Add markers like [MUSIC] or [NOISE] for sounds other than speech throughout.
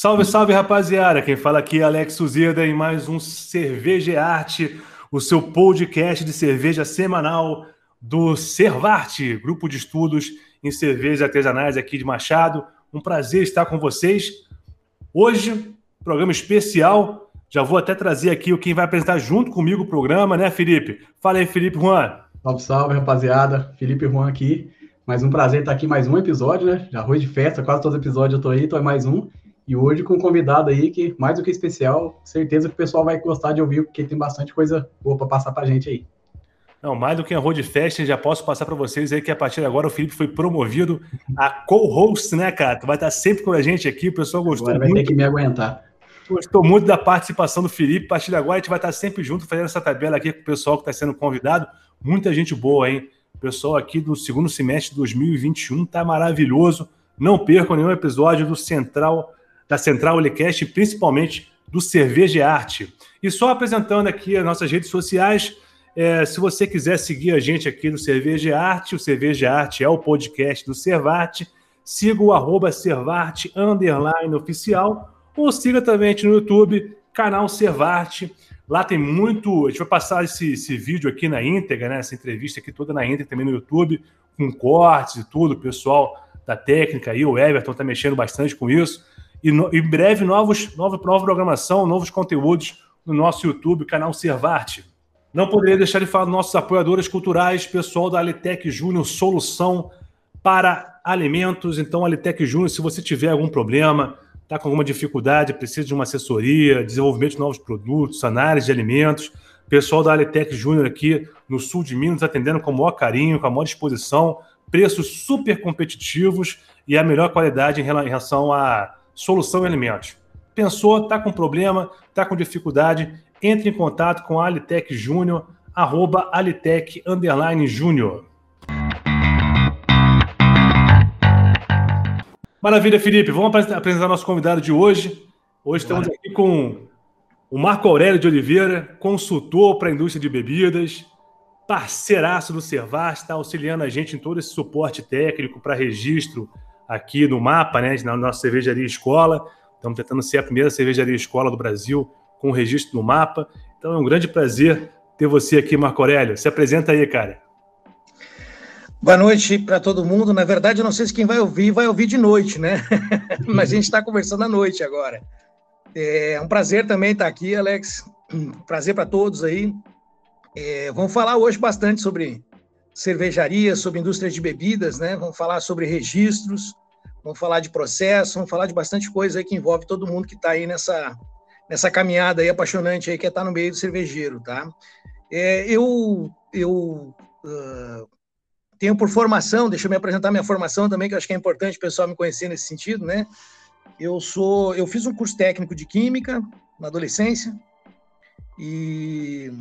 Salve, salve, rapaziada! Quem fala aqui é Alex Suzeda em mais um Cerveja e Arte, o seu podcast de cerveja semanal do Servarte, grupo de estudos em cervejas artesanais aqui de Machado. Um prazer estar com vocês. Hoje, programa especial. Já vou até trazer aqui o quem vai apresentar junto comigo o programa, né, Felipe? Fala aí, Felipe Juan. Salve, salve, rapaziada. Felipe Juan aqui. Mais um prazer estar aqui mais um episódio, né? Já arroz de festa, quase todos os episódios eu tô aí, tô aí mais um. E hoje com um convidado aí que, mais do que especial, certeza que o pessoal vai gostar de ouvir, porque tem bastante coisa boa para passar para gente aí. Não, mais do que arroz de festa, já posso passar para vocês aí que a partir de agora o Felipe foi promovido a co-host, né, cara? Tu vai estar sempre com a gente aqui, o pessoal gostou agora vai muito. ter que me aguentar. Gostou muito da participação do Felipe. A partir de agora a gente vai estar sempre junto fazendo essa tabela aqui com o pessoal que está sendo convidado. Muita gente boa, hein? O pessoal aqui do segundo semestre de 2021 tá maravilhoso. Não percam nenhum episódio do Central da Central Olicast, principalmente do Cerveja Arte. E só apresentando aqui as nossas redes sociais, é, se você quiser seguir a gente aqui no Cerveja Arte, o Cerveja Arte é o podcast do Servarte, siga o arroba Servarte oficial, ou siga também no YouTube, canal Servarte. Lá tem muito. A gente vai passar esse, esse vídeo aqui na íntegra, né? Essa entrevista aqui toda na íntegra também no YouTube, com cortes e tudo. O pessoal da técnica aí, o Everton está mexendo bastante com isso. E no, em breve, novos, nova, nova programação, novos conteúdos no nosso YouTube, canal Servarte. Não poderia deixar de falar dos nossos apoiadores culturais, pessoal da Alitec Júnior Solução para Alimentos. Então, Alitec Júnior, se você tiver algum problema, está com alguma dificuldade, precisa de uma assessoria, desenvolvimento de novos produtos, análise de alimentos, pessoal da Alitec Júnior aqui no sul de Minas atendendo com o maior carinho, com a maior disposição, preços super competitivos e a melhor qualidade em relação a solução em alimentos. Pensou, está com problema, está com dificuldade, entre em contato com a Alitec Júnior, arroba Alitec underline Júnior. Maravilha, Felipe. Vamos apresentar nosso convidado de hoje. Hoje estamos aqui com o Marco Aurélio de Oliveira, consultor para a indústria de bebidas, parceiraço do Servas, está auxiliando a gente em todo esse suporte técnico para registro aqui no mapa, né, na nossa cervejaria escola. Estamos tentando ser a primeira cervejaria escola do Brasil com registro no mapa. Então é um grande prazer ter você aqui, Marco Aurélio. Se apresenta aí, cara. Boa noite para todo mundo. Na verdade, eu não sei se quem vai ouvir vai ouvir de noite, né? [LAUGHS] Mas a gente está conversando à noite agora. É um prazer também estar aqui, Alex. Prazer para todos aí. É, vamos falar hoje bastante sobre cervejaria, sobre indústria de bebidas, né? Vamos falar sobre registros, vamos falar de processo, vamos falar de bastante coisa aí que envolve todo mundo que está aí nessa, nessa caminhada aí apaixonante aí que é estar tá no meio do cervejeiro, tá? É, eu eu uh, tenho por formação, deixa eu me apresentar minha formação também, que eu acho que é importante o pessoal me conhecer nesse sentido, né? Eu sou, eu fiz um curso técnico de química na adolescência e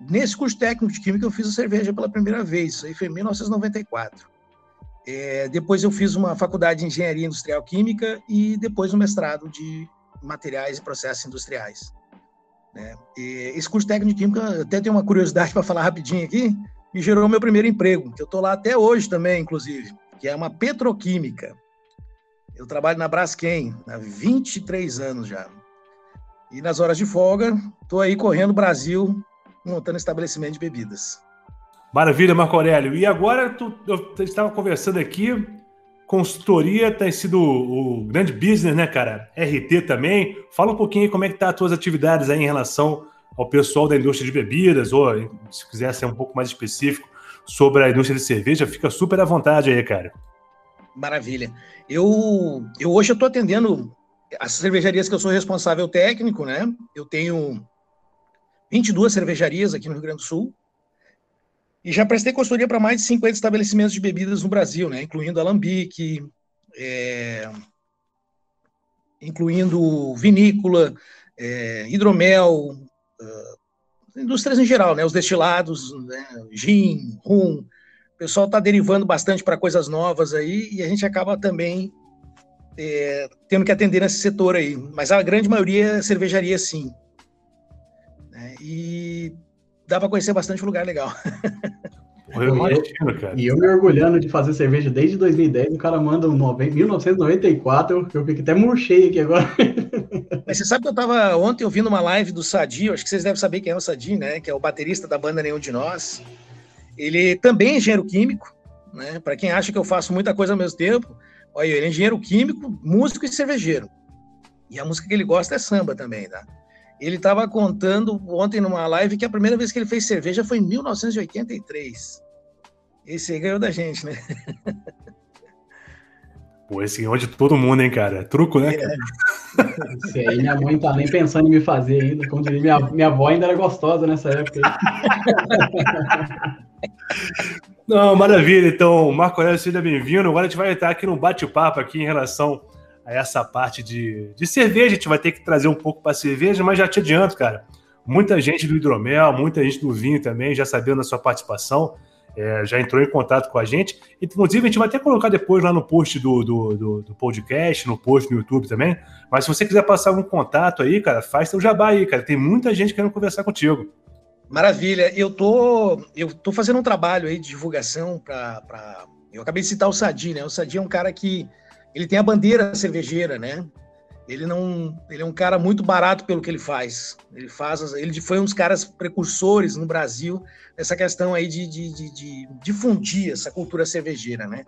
Nesse curso técnico de química, eu fiz a cerveja pela primeira vez, isso aí foi em 1994. É, depois eu fiz uma faculdade de engenharia industrial química e depois um mestrado de materiais e processos industriais. Né? esse curso técnico de química, até tenho uma curiosidade [LAUGHS] para falar rapidinho aqui, me gerou meu primeiro emprego, que eu estou lá até hoje também, inclusive, que é uma petroquímica. Eu trabalho na Braskem há 23 anos já. E nas horas de folga, estou aí correndo o Brasil montando estabelecimento de bebidas. Maravilha, Marco Aurélio. E agora, tu, eu estava conversando aqui, consultoria tem sido o, grande business, né, cara? RT também. Fala um pouquinho aí como é que tá as tuas atividades aí em relação ao pessoal da indústria de bebidas, ou se quiser ser um pouco mais específico sobre a indústria de cerveja, fica super à vontade aí, cara. Maravilha. Eu, eu hoje estou atendendo as cervejarias que eu sou responsável técnico, né? Eu tenho 22 cervejarias aqui no Rio Grande do Sul. E já prestei consultoria para mais de 50 estabelecimentos de bebidas no Brasil, né? Incluindo alambique, é, incluindo vinícola, é, hidromel, uh, indústrias em geral, né? Os destilados, né? gin, rum. O pessoal está derivando bastante para coisas novas aí e a gente acaba também é, tendo que atender nesse setor aí. Mas a grande maioria é cervejaria, sim. E dá para conhecer bastante lugar legal. [LAUGHS] eu imagino, cara. E eu me orgulhando de fazer cerveja desde 2010, o cara manda um 1994, eu fico até murchei aqui agora. [LAUGHS] Mas você sabe que eu tava ontem ouvindo uma live do Sadi, acho que vocês devem saber quem é o Sadi, né? Que é o baterista da banda Nenhum de Nós. Ele também é engenheiro químico, né? Para quem acha que eu faço muita coisa ao mesmo tempo, olha, ele é engenheiro químico, músico e cervejeiro. E a música que ele gosta é samba também, tá? Ele estava contando ontem numa live que a primeira vez que ele fez cerveja foi em 1983. Esse aí ganhou da gente, né? [LAUGHS] Pô, esse ganhou de todo mundo, hein, cara? Truco, né? É. [LAUGHS] Esse aí minha mãe tá nem pensando em me fazer ainda. Como diria, minha, minha avó ainda era gostosa nessa época. [LAUGHS] Não, maravilha. Então, Marco Aurélio, seja bem-vindo. Agora a gente vai estar aqui no bate-papo aqui em relação a essa parte de, de cerveja. A gente vai ter que trazer um pouco para cerveja, mas já te adianto, cara. Muita gente do hidromel, muita gente do vinho também, já sabendo da sua participação, é, já entrou em contato com a gente. Inclusive, a gente vai até colocar depois lá no post do, do, do, do podcast, no post no YouTube também. Mas se você quiser passar algum contato aí, cara, faz seu jabá aí, cara. Tem muita gente querendo conversar contigo. Maravilha. Eu tô, eu tô fazendo um trabalho aí de divulgação para. Pra... Eu acabei de citar o Sadi, né? O Sadi é um cara que ele tem a bandeira cervejeira, né? Ele não, ele é um cara muito barato pelo que ele faz. Ele faz, ele foi um dos caras precursores no Brasil nessa questão aí de, difundir essa cultura cervejeira, né?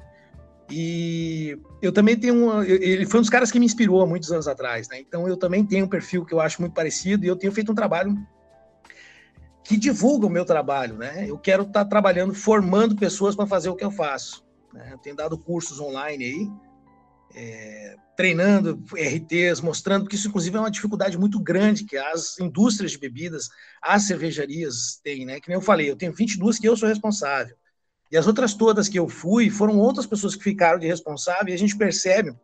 E eu também tenho uma, ele foi um dos caras que me inspirou há muitos anos atrás, né? Então eu também tenho um perfil que eu acho muito parecido e eu tenho feito um trabalho que divulga o meu trabalho, né? Eu quero estar tá trabalhando, formando pessoas para fazer o que eu faço. Né? Eu tenho dado cursos online aí é, treinando RTs, mostrando que isso, inclusive, é uma dificuldade muito grande que as indústrias de bebidas, as cervejarias têm, né? Que nem eu falei, eu tenho 22 que eu sou responsável. E as outras todas que eu fui foram outras pessoas que ficaram de responsável e a gente percebe,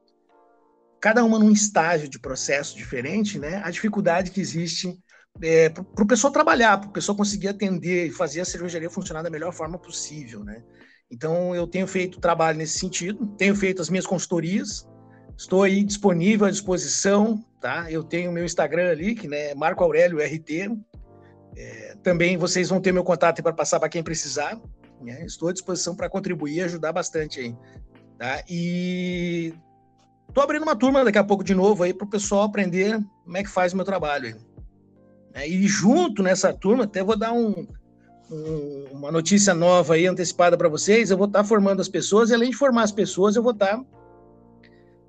cada uma num estágio de processo diferente, né? A dificuldade que existe é, para o pessoal trabalhar, para o pessoal conseguir atender e fazer a cervejaria funcionar da melhor forma possível, né? Então, eu tenho feito trabalho nesse sentido, tenho feito as minhas consultorias, estou aí disponível à disposição, tá? Eu tenho meu Instagram ali, que né, é Marco Aurélio RT. É, também vocês vão ter meu contato para passar para quem precisar. Né? Estou à disposição para contribuir e ajudar bastante aí. Tá? E estou abrindo uma turma daqui a pouco de novo aí para o pessoal aprender como é que faz o meu trabalho. Aí. É, e junto nessa turma, até vou dar um, um, uma notícia nova aí antecipada para vocês, eu vou estar tá formando as pessoas, e além de formar as pessoas, eu vou estar tá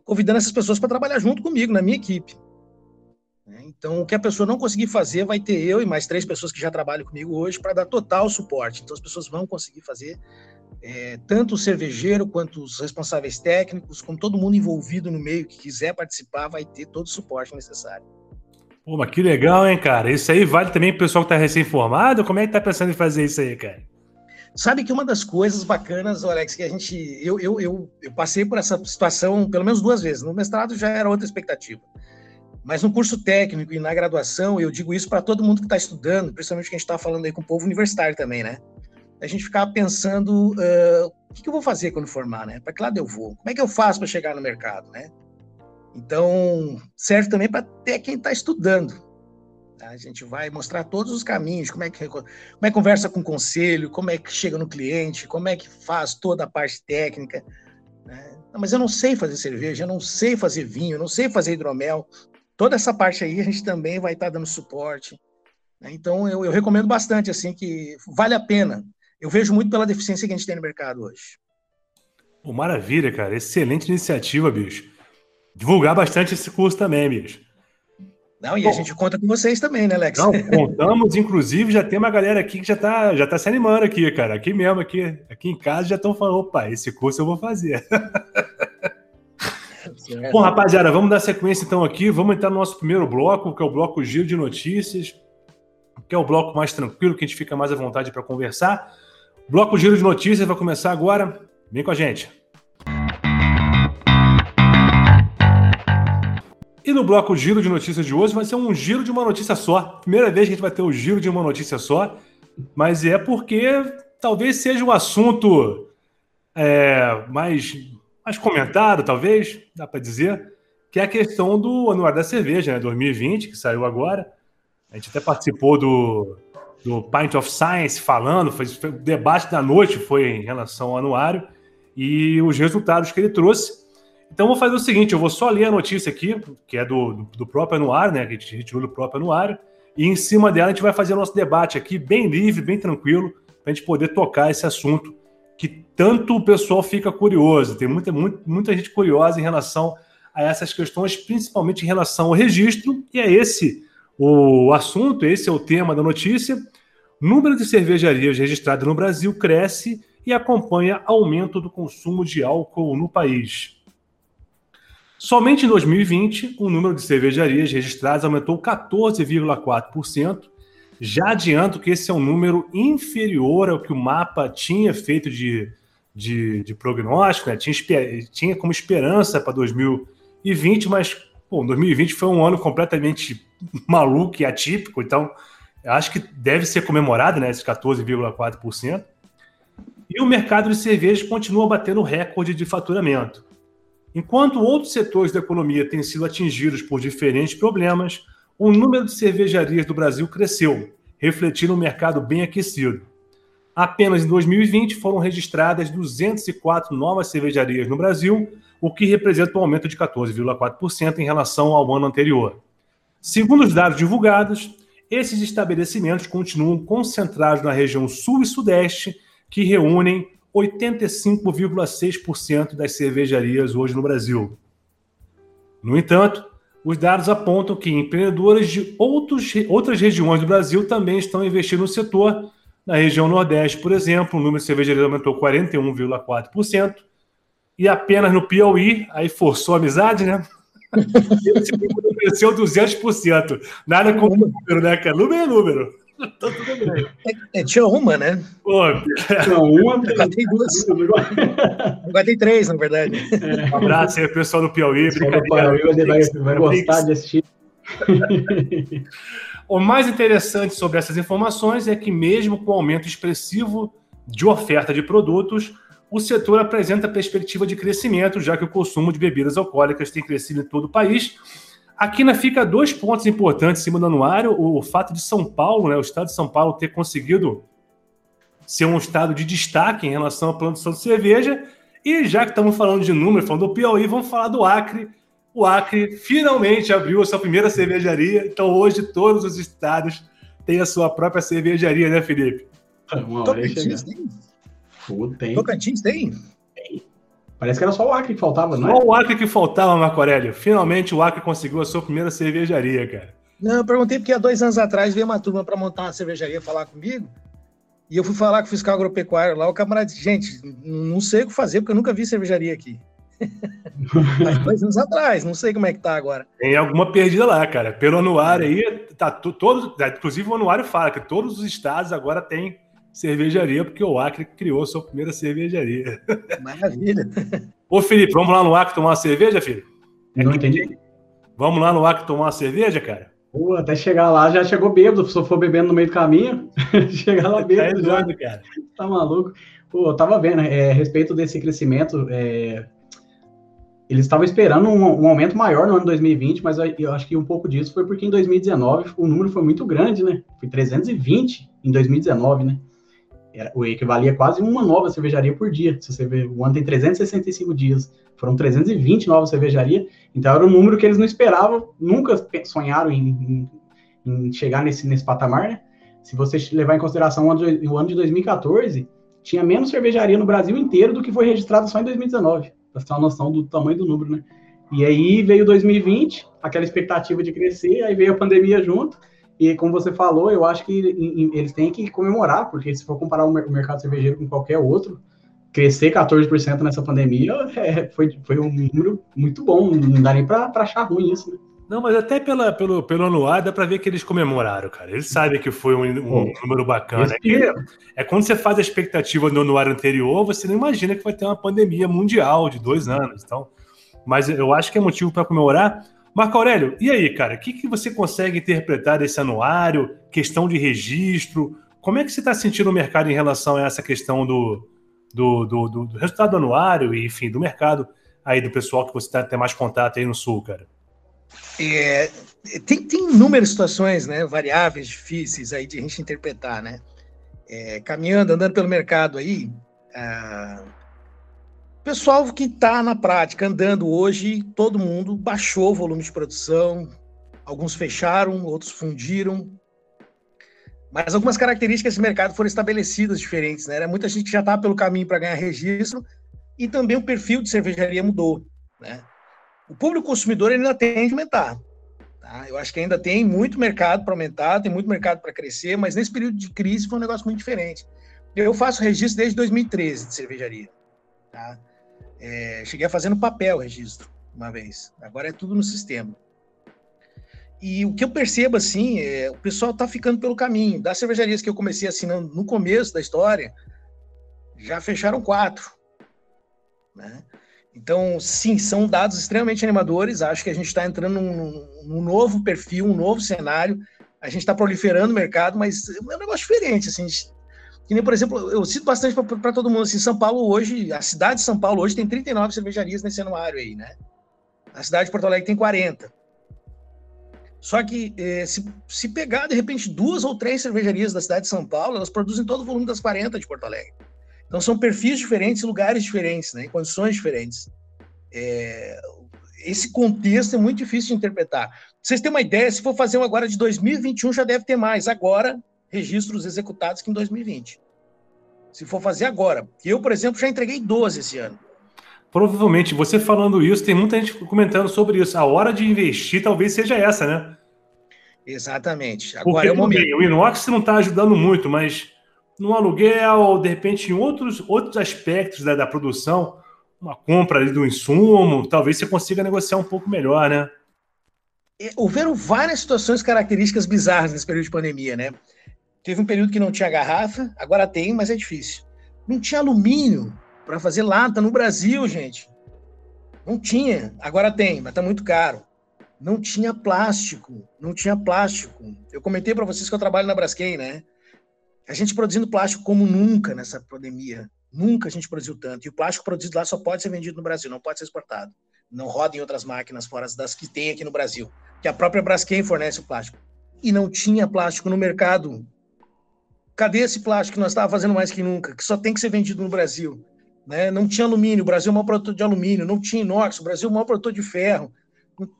convidando essas pessoas para trabalhar junto comigo, na minha equipe. Né? Então, o que a pessoa não conseguir fazer, vai ter eu e mais três pessoas que já trabalham comigo hoje para dar total suporte. Então, as pessoas vão conseguir fazer, é, tanto o cervejeiro, quanto os responsáveis técnicos, como todo mundo envolvido no meio que quiser participar, vai ter todo o suporte necessário. Pô, mas que legal, hein, cara? Isso aí vale também pro pessoal que tá recém-formado? Como é que tá pensando em fazer isso aí, cara? Sabe que uma das coisas bacanas, Alex, que a gente. Eu, eu, eu, eu, passei por essa situação pelo menos duas vezes. No mestrado já era outra expectativa. Mas no curso técnico e na graduação, eu digo isso para todo mundo que está estudando, principalmente que a gente está falando aí com o povo universitário também, né? A gente ficar pensando uh, o que, que, eu vou fazer quando formar, né? Para que lado eu vou? Como é que eu faço para chegar no mercado, né? Então, serve também para ter quem está estudando. Tá? A gente vai mostrar todos os caminhos, como é, que, como é que conversa com o conselho, como é que chega no cliente, como é que faz toda a parte técnica. Né? Não, mas eu não sei fazer cerveja, eu não sei fazer vinho, eu não sei fazer hidromel. Toda essa parte aí a gente também vai estar tá dando suporte. Né? Então, eu, eu recomendo bastante, assim, que vale a pena. Eu vejo muito pela deficiência que a gente tem no mercado hoje. Pô, maravilha, cara. Excelente iniciativa, bicho divulgar bastante esse curso também, bicho. Não, e Bom, a gente conta com vocês também, né, Alex? Não, [LAUGHS] contamos, inclusive, já tem uma galera aqui que já tá, já tá se animando aqui, cara. Aqui mesmo, aqui, aqui em casa já estão falando, opa, esse curso eu vou fazer. Bom, rapaziada, vamos dar sequência então aqui. Vamos entrar no nosso primeiro bloco, que é o bloco Giro de Notícias, que é o bloco mais tranquilo, que a gente fica mais à vontade para conversar. Bloco Giro de Notícias vai começar agora. Vem com a gente. No bloco Giro de Notícias de hoje vai ser um giro de uma notícia só. Primeira vez que a gente vai ter o giro de uma notícia só, mas é porque talvez seja um assunto é, mais, mais comentado, talvez, dá para dizer, que é a questão do Anuário da Cerveja, né, 2020, que saiu agora. A gente até participou do, do Pint of Science falando, foi, foi, o debate da noite foi em relação ao anuário e os resultados que ele trouxe. Então, vou fazer o seguinte: eu vou só ler a notícia aqui, que é do, do próprio anuário, né? Que a gente retirou do próprio anuário, e em cima dela a gente vai fazer o nosso debate aqui, bem livre, bem tranquilo, para a gente poder tocar esse assunto que tanto o pessoal fica curioso. Tem muita, muita, muita gente curiosa em relação a essas questões, principalmente em relação ao registro, e é esse o assunto, esse é o tema da notícia. Número de cervejarias registradas no Brasil cresce e acompanha aumento do consumo de álcool no país. Somente em 2020, o número de cervejarias registradas aumentou 14,4%. Já adianto que esse é um número inferior ao que o mapa tinha feito de, de, de prognóstico, né? tinha, tinha como esperança para 2020, mas pô, 2020 foi um ano completamente [LAUGHS] maluco e atípico, então acho que deve ser comemorado, né, esses 14,4%. E o mercado de cervejas continua batendo recorde de faturamento. Enquanto outros setores da economia têm sido atingidos por diferentes problemas, o número de cervejarias do Brasil cresceu, refletindo um mercado bem aquecido. Apenas em 2020 foram registradas 204 novas cervejarias no Brasil, o que representa um aumento de 14,4% em relação ao ano anterior. Segundo os dados divulgados, esses estabelecimentos continuam concentrados na região sul e sudeste, que reúnem 85,6% das cervejarias hoje no Brasil. No entanto, os dados apontam que empreendedores de outros, outras regiões do Brasil também estão investindo no setor. Na região Nordeste, por exemplo, o número de cervejarias aumentou 41,4%, e apenas no Piauí, aí forçou a amizade, né? [LAUGHS] Esse número cresceu 200%. Nada como número, né, cara? Número é número. [LAUGHS] Tá tudo bem. É, é, tinha uma, né? Pô, [LAUGHS] tinha uma, [LAUGHS] agora tem duas. Agora tem três, na verdade. É. Um abraço aí, pessoal do Piauí. Piauí vai, vai gostar de assistir. o mais interessante sobre essas informações é que, mesmo com o aumento expressivo de oferta de produtos, o setor apresenta perspectiva de crescimento, já que o consumo de bebidas alcoólicas tem crescido em todo o país. Aqui na fica dois pontos importantes em cima do anuário: o, fato de São Paulo, né, o estado de São Paulo, ter conseguido ser um estado de destaque em relação à produção de cerveja. E já que estamos falando de número, falando do Piauí, vamos falar do Acre. O Acre finalmente abriu a sua primeira cervejaria, então hoje todos os estados têm a sua própria cervejaria, né, Felipe? Uma hora Pô, tem. Tocantins tem? Parece que era só o Acre que faltava, não é? Só o Acre que faltava, Marco Aurélio. Finalmente o Acre conseguiu a sua primeira cervejaria, cara. Não, eu perguntei porque há dois anos atrás veio uma turma para montar uma cervejaria falar comigo. E eu fui falar com o fiscal agropecuário lá. O camarada disse: gente, não sei o que fazer porque eu nunca vi cervejaria aqui. [LAUGHS] Mas dois anos atrás, não sei como é que tá agora. Tem alguma perdida lá, cara. Pelo anuário aí, tá todo. Inclusive o anuário fala que todos os estados agora têm cervejaria, porque o Acre criou sua primeira cervejaria. Maravilha. [LAUGHS] Ô, Felipe, vamos lá no Acre tomar uma cerveja, filho? Não entendi. Vamos lá no Acre tomar uma cerveja, cara? Pô, até chegar lá já chegou bêbado, se eu for bebendo no meio do caminho, [LAUGHS] chegar lá bêbado tá já. Cara. Tá maluco. Pô, eu tava vendo, é, a respeito desse crescimento, é, eles estavam esperando um, um, aumento maior no ano 2020, mas eu, eu, acho que um pouco disso foi porque em 2019 o número foi muito grande, né? Foi 320 em 2019, né? Era, o equivalia quase uma nova cervejaria por dia. Se você ver, o ano tem 365 dias, foram 320 novas cervejarias, então era um número que eles não esperavam, nunca sonharam em, em, em chegar nesse, nesse patamar, né? Se você levar em consideração o ano, de, o ano de 2014, tinha menos cervejaria no Brasil inteiro do que foi registrado só em 2019, para ter uma noção do tamanho do número, né? E aí veio 2020, aquela expectativa de crescer, aí veio a pandemia junto, e como você falou, eu acho que eles têm que comemorar, porque se for comparar o mercado cervejeiro com qualquer outro, crescer 14% nessa pandemia é, foi, foi um número muito bom, não dá nem para achar ruim isso, né? Não, mas até pela, pelo, pelo anuário dá para ver que eles comemoraram, cara. Eles sabem que foi um, um número bacana. É, é quando você faz a expectativa no anuário anterior, você não imagina que vai ter uma pandemia mundial de dois anos. Então, mas eu acho que é motivo para comemorar. Marco Aurélio, e aí, cara, o que, que você consegue interpretar desse anuário, questão de registro? Como é que você está sentindo o mercado em relação a essa questão do, do, do, do, do resultado do anuário e, enfim, do mercado aí do pessoal que você tá, tem mais contato aí no Sul, cara? É, tem, tem inúmeras situações, né, variáveis, difíceis aí de a gente interpretar, né? É, caminhando, andando pelo mercado aí, ah, pessoal que está na prática, andando hoje, todo mundo baixou o volume de produção, alguns fecharam, outros fundiram, mas algumas características desse mercado foram estabelecidas diferentes, né? Muita gente já estava pelo caminho para ganhar registro e também o perfil de cervejaria mudou, né? O público consumidor ainda tem que aumentar. Tá? Eu acho que ainda tem muito mercado para aumentar, tem muito mercado para crescer, mas nesse período de crise foi um negócio muito diferente. Eu faço registro desde 2013 de cervejaria. Tá? É, cheguei a fazer no papel registro uma vez. Agora é tudo no sistema. E o que eu percebo, assim, é o pessoal está ficando pelo caminho. Das cervejarias que eu comecei assinando no começo da história, já fecharam quatro. Né? Então, sim, são dados extremamente animadores. Acho que a gente está entrando num, num, novo perfil, um novo cenário. A gente está proliferando o mercado, mas é um negócio diferente. Assim, que nem, por exemplo, eu cito bastante para todo mundo. Assim, São Paulo hoje, a cidade de São Paulo hoje tem 39 cervejarias nesse anuário aí, né? A cidade de Porto Alegre tem 40. Só que eh, se, se pegar, de repente, duas ou três cervejarias da cidade de São Paulo, elas produzem todo o volume das 40 de Porto Alegre. Então são perfis diferentes, lugares diferentes, né, condições diferentes. É, esse contexto é muito difícil de interpretar. Vocês têm uma ideia, se for fazer um agora de 2021, já deve ter mais. Agora, registros executados que em 2020. Se for fazer agora. Eu, por exemplo, já entreguei 12 esse ano. Provavelmente, você falando isso, tem muita gente comentando sobre isso. A hora de investir talvez seja essa, né? Exatamente. Agora Porque, é o momento. Bem, o inox não está ajudando muito, mas no aluguel, de repente, em outros, outros aspectos da, da produção, uma compra ali do insumo, talvez você consiga negociar um pouco melhor, né? É, houveram várias situações características bizarras nesse período de pandemia, né? Teve um período que não tinha garrafa, agora tem, mas é difícil. Não tinha alumínio para fazer lata no Brasil, gente. Não tinha, agora tem, mas tá muito caro. Não tinha plástico, não tinha plástico. Eu comentei para vocês que eu trabalho na Braskem, né? A gente produzindo plástico como nunca nessa pandemia. Nunca a gente produziu tanto. E o plástico produzido lá só pode ser vendido no Brasil, não pode ser exportado. Não roda em outras máquinas fora das que tem aqui no Brasil. Que a própria Braskem fornece o plástico. E não tinha plástico no mercado Cadê esse plástico que nós estávamos fazendo mais que nunca, que só tem que ser vendido no Brasil? Né? Não tinha alumínio, o Brasil é o maior produtor de alumínio, não tinha inox, o Brasil é o maior produtor de ferro.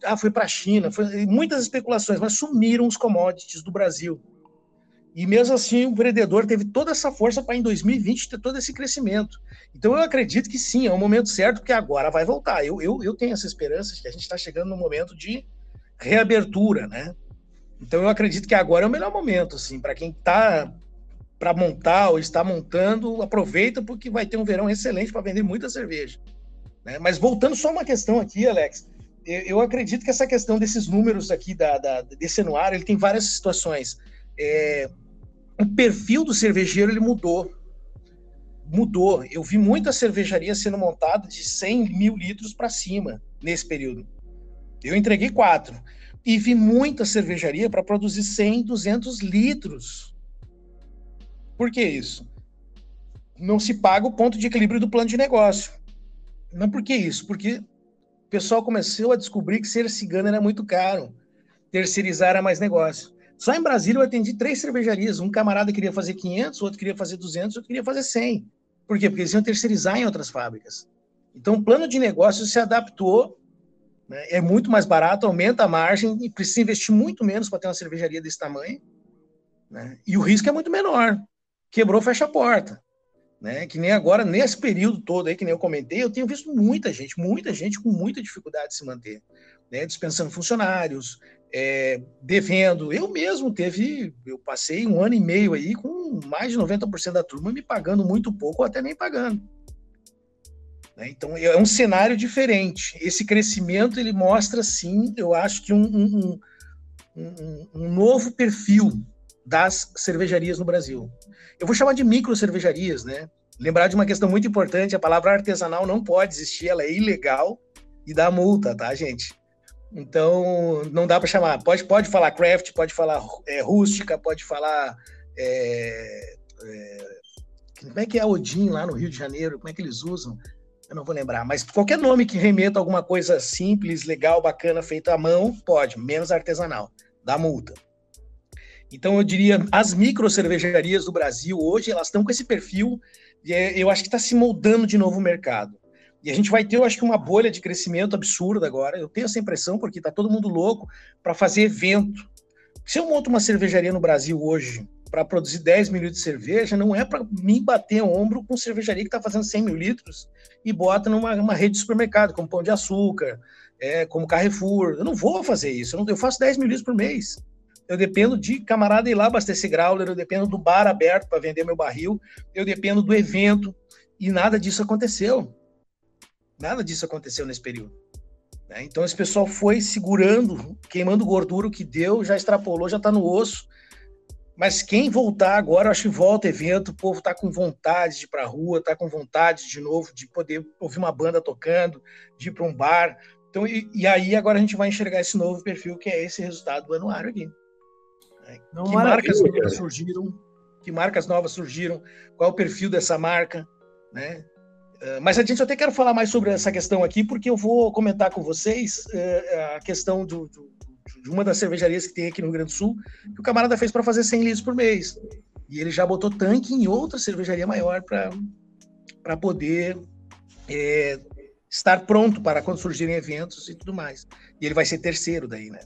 Ah, foi para a China, foi, muitas especulações, mas sumiram os commodities do Brasil. E mesmo assim, o vendedor teve toda essa força para em 2020 ter todo esse crescimento. Então eu acredito que sim, é o momento certo, porque agora vai voltar. Eu, eu, eu tenho essa esperança de que a gente está chegando no momento de reabertura, né? Então eu acredito que agora é o melhor momento, assim, para quem está para montar ou está montando, aproveita porque vai ter um verão excelente para vender muita cerveja. Né? Mas voltando só uma questão aqui, Alex, eu, eu acredito que essa questão desses números aqui da, da, desse anuário, ele tem várias situações. É, o perfil do cervejeiro ele mudou. Mudou. Eu vi muita cervejaria sendo montada de 100 mil litros para cima nesse período. Eu entreguei quatro. E vi muita cervejaria para produzir 100, 200 litros por que isso? Não se paga o ponto de equilíbrio do plano de negócio. Mas por que isso? Porque o pessoal começou a descobrir que ser cigano era muito caro, terceirizar era mais negócio. Só em Brasília eu atendi três cervejarias. Um camarada queria fazer 500, outro queria fazer 200, outro queria fazer 100. Por quê? Porque eles iam terceirizar em outras fábricas. Então, o plano de negócio se adaptou, né? é muito mais barato, aumenta a margem e precisa investir muito menos para ter uma cervejaria desse tamanho. Né? E o risco é muito menor quebrou, fecha a porta. Né? Que nem agora, nesse período todo aí, que nem eu comentei, eu tenho visto muita gente, muita gente com muita dificuldade de se manter, né? dispensando funcionários, é, devendo. Eu mesmo teve, eu passei um ano e meio aí com mais de 90% da turma me pagando muito pouco ou até nem pagando. Né? Então é um cenário diferente. Esse crescimento ele mostra sim, eu acho que um, um, um, um novo perfil das cervejarias no Brasil. Eu vou chamar de micro cervejarias, né? Lembrar de uma questão muito importante: a palavra artesanal não pode existir, ela é ilegal e dá multa, tá, gente? Então, não dá para chamar. Pode, pode falar craft, pode falar é, rústica, pode falar. É, é, como é que é Odin lá no Rio de Janeiro? Como é que eles usam? eu não vou lembrar, mas qualquer nome que remeta a alguma coisa simples, legal, bacana, feita à mão, pode, menos artesanal, dá multa. Então eu diria, as micro cervejarias do Brasil hoje, elas estão com esse perfil, e é, eu acho que está se moldando de novo o mercado. E a gente vai ter, eu acho que uma bolha de crescimento absurda agora. Eu tenho essa impressão porque está todo mundo louco para fazer evento. Se eu monto uma cervejaria no Brasil hoje para produzir 10 mil litros de cerveja, não é para mim bater ombro com cervejaria que está fazendo 100 mil litros e bota numa rede de supermercado, como Pão de Açúcar, é, como Carrefour. Eu não vou fazer isso. Eu, não, eu faço 10 mil litros por mês. Eu dependo de camarada ir lá abastecer growler, eu dependo do bar aberto para vender meu barril, eu dependo do evento. E nada disso aconteceu. Nada disso aconteceu nesse período. Né? Então esse pessoal foi segurando, queimando gordura, o que deu, já extrapolou, já está no osso. Mas quem voltar agora, eu acho que volta evento, o povo está com vontade de ir para a rua, está com vontade de novo de poder ouvir uma banda tocando, de ir para um bar. Então, e, e, aí agora a gente vai enxergar esse novo perfil, que é esse resultado do anuário aqui. Não, que marcas novas surgiram? Que marcas novas surgiram? Qual é o perfil dessa marca? Né? Uh, mas a gente até quero falar mais sobre essa questão aqui, porque eu vou comentar com vocês uh, a questão do, do, de uma das cervejarias que tem aqui no Rio Grande do Sul, que o camarada fez para fazer 100 litros por mês. E ele já botou tanque em outra cervejaria maior para poder é, estar pronto para quando surgirem eventos e tudo mais. E ele vai ser terceiro daí, né?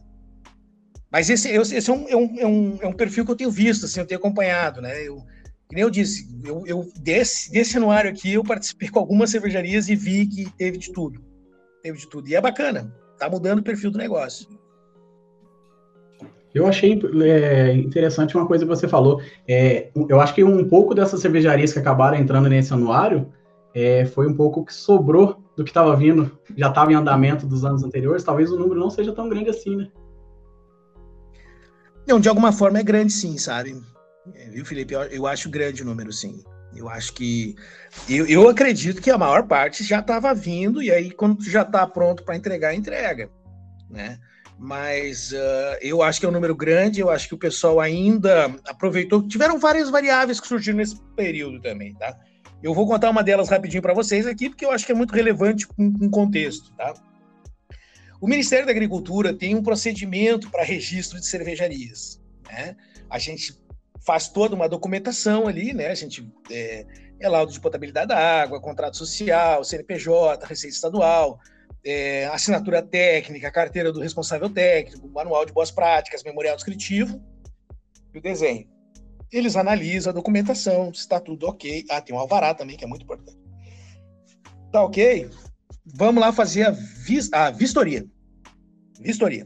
Mas esse, esse é, um, é, um, é, um, é um perfil que eu tenho visto, assim, eu tenho acompanhado, né? Eu, que nem eu disse, eu, eu desse, desse anuário aqui, eu participei com algumas cervejarias e vi que teve de tudo. Teve de tudo. E é bacana, tá mudando o perfil do negócio. Eu achei é, interessante uma coisa que você falou. É, eu acho que um pouco dessas cervejarias que acabaram entrando nesse anuário é, foi um pouco que sobrou do que estava vindo, já estava em andamento dos anos anteriores. Talvez o número não seja tão grande assim, né? Não, de alguma forma é grande sim, sabe? É, viu, Felipe? Eu, eu, acho grande o número, sim. Eu acho que. Eu, eu acredito que a maior parte já estava vindo, e aí, quando já está pronto para entregar, entrega. Né? Mas uh, eu acho que é um número grande, eu acho que o pessoal ainda aproveitou. Tiveram várias variáveis que surgiram nesse período também, tá? Eu vou contar uma delas rapidinho para vocês aqui, porque eu acho que é muito relevante com o contexto, tá? O Ministério da Agricultura tem um procedimento para registro de cervejarias, né? A gente faz toda uma documentação ali, né? A gente é, é laudo de potabilidade da água, contrato social, CNPJ, Receita Estadual, é, assinatura técnica, carteira do responsável técnico, manual de boas práticas, memorial descritivo e o desenho. Eles analisam a documentação, se está tudo ok. Ah, tem um alvará também, que é muito importante. Tá ok? Vamos lá fazer a, vis a vistoria. Vistoria.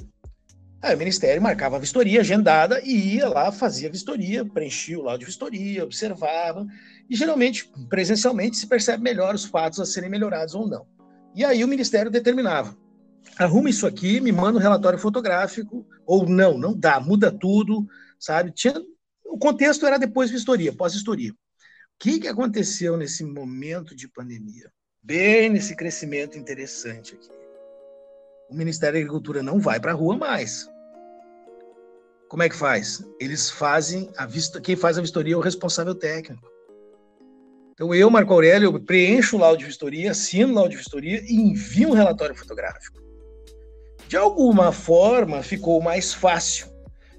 Aí o Ministério marcava a vistoria agendada e ia lá, fazia a vistoria, preenchia o laudo de vistoria, observava, e geralmente, presencialmente, se percebe melhor os fatos a serem melhorados ou não. E aí o Ministério determinava: arruma isso aqui, me manda um relatório fotográfico, ou não, não dá, muda tudo, sabe? Tinha, o contexto era depois vistoria, pós-vistoria. O que, que aconteceu nesse momento de pandemia? Bem nesse crescimento interessante aqui. O Ministério da Agricultura não vai para a rua mais. Como é que faz? Eles fazem a vista, quem faz a vistoria é o responsável técnico. Então eu, Marco Aurélio, preencho o laudo de vistoria, assino o laudo de vistoria e envio um relatório fotográfico. De alguma forma ficou mais fácil.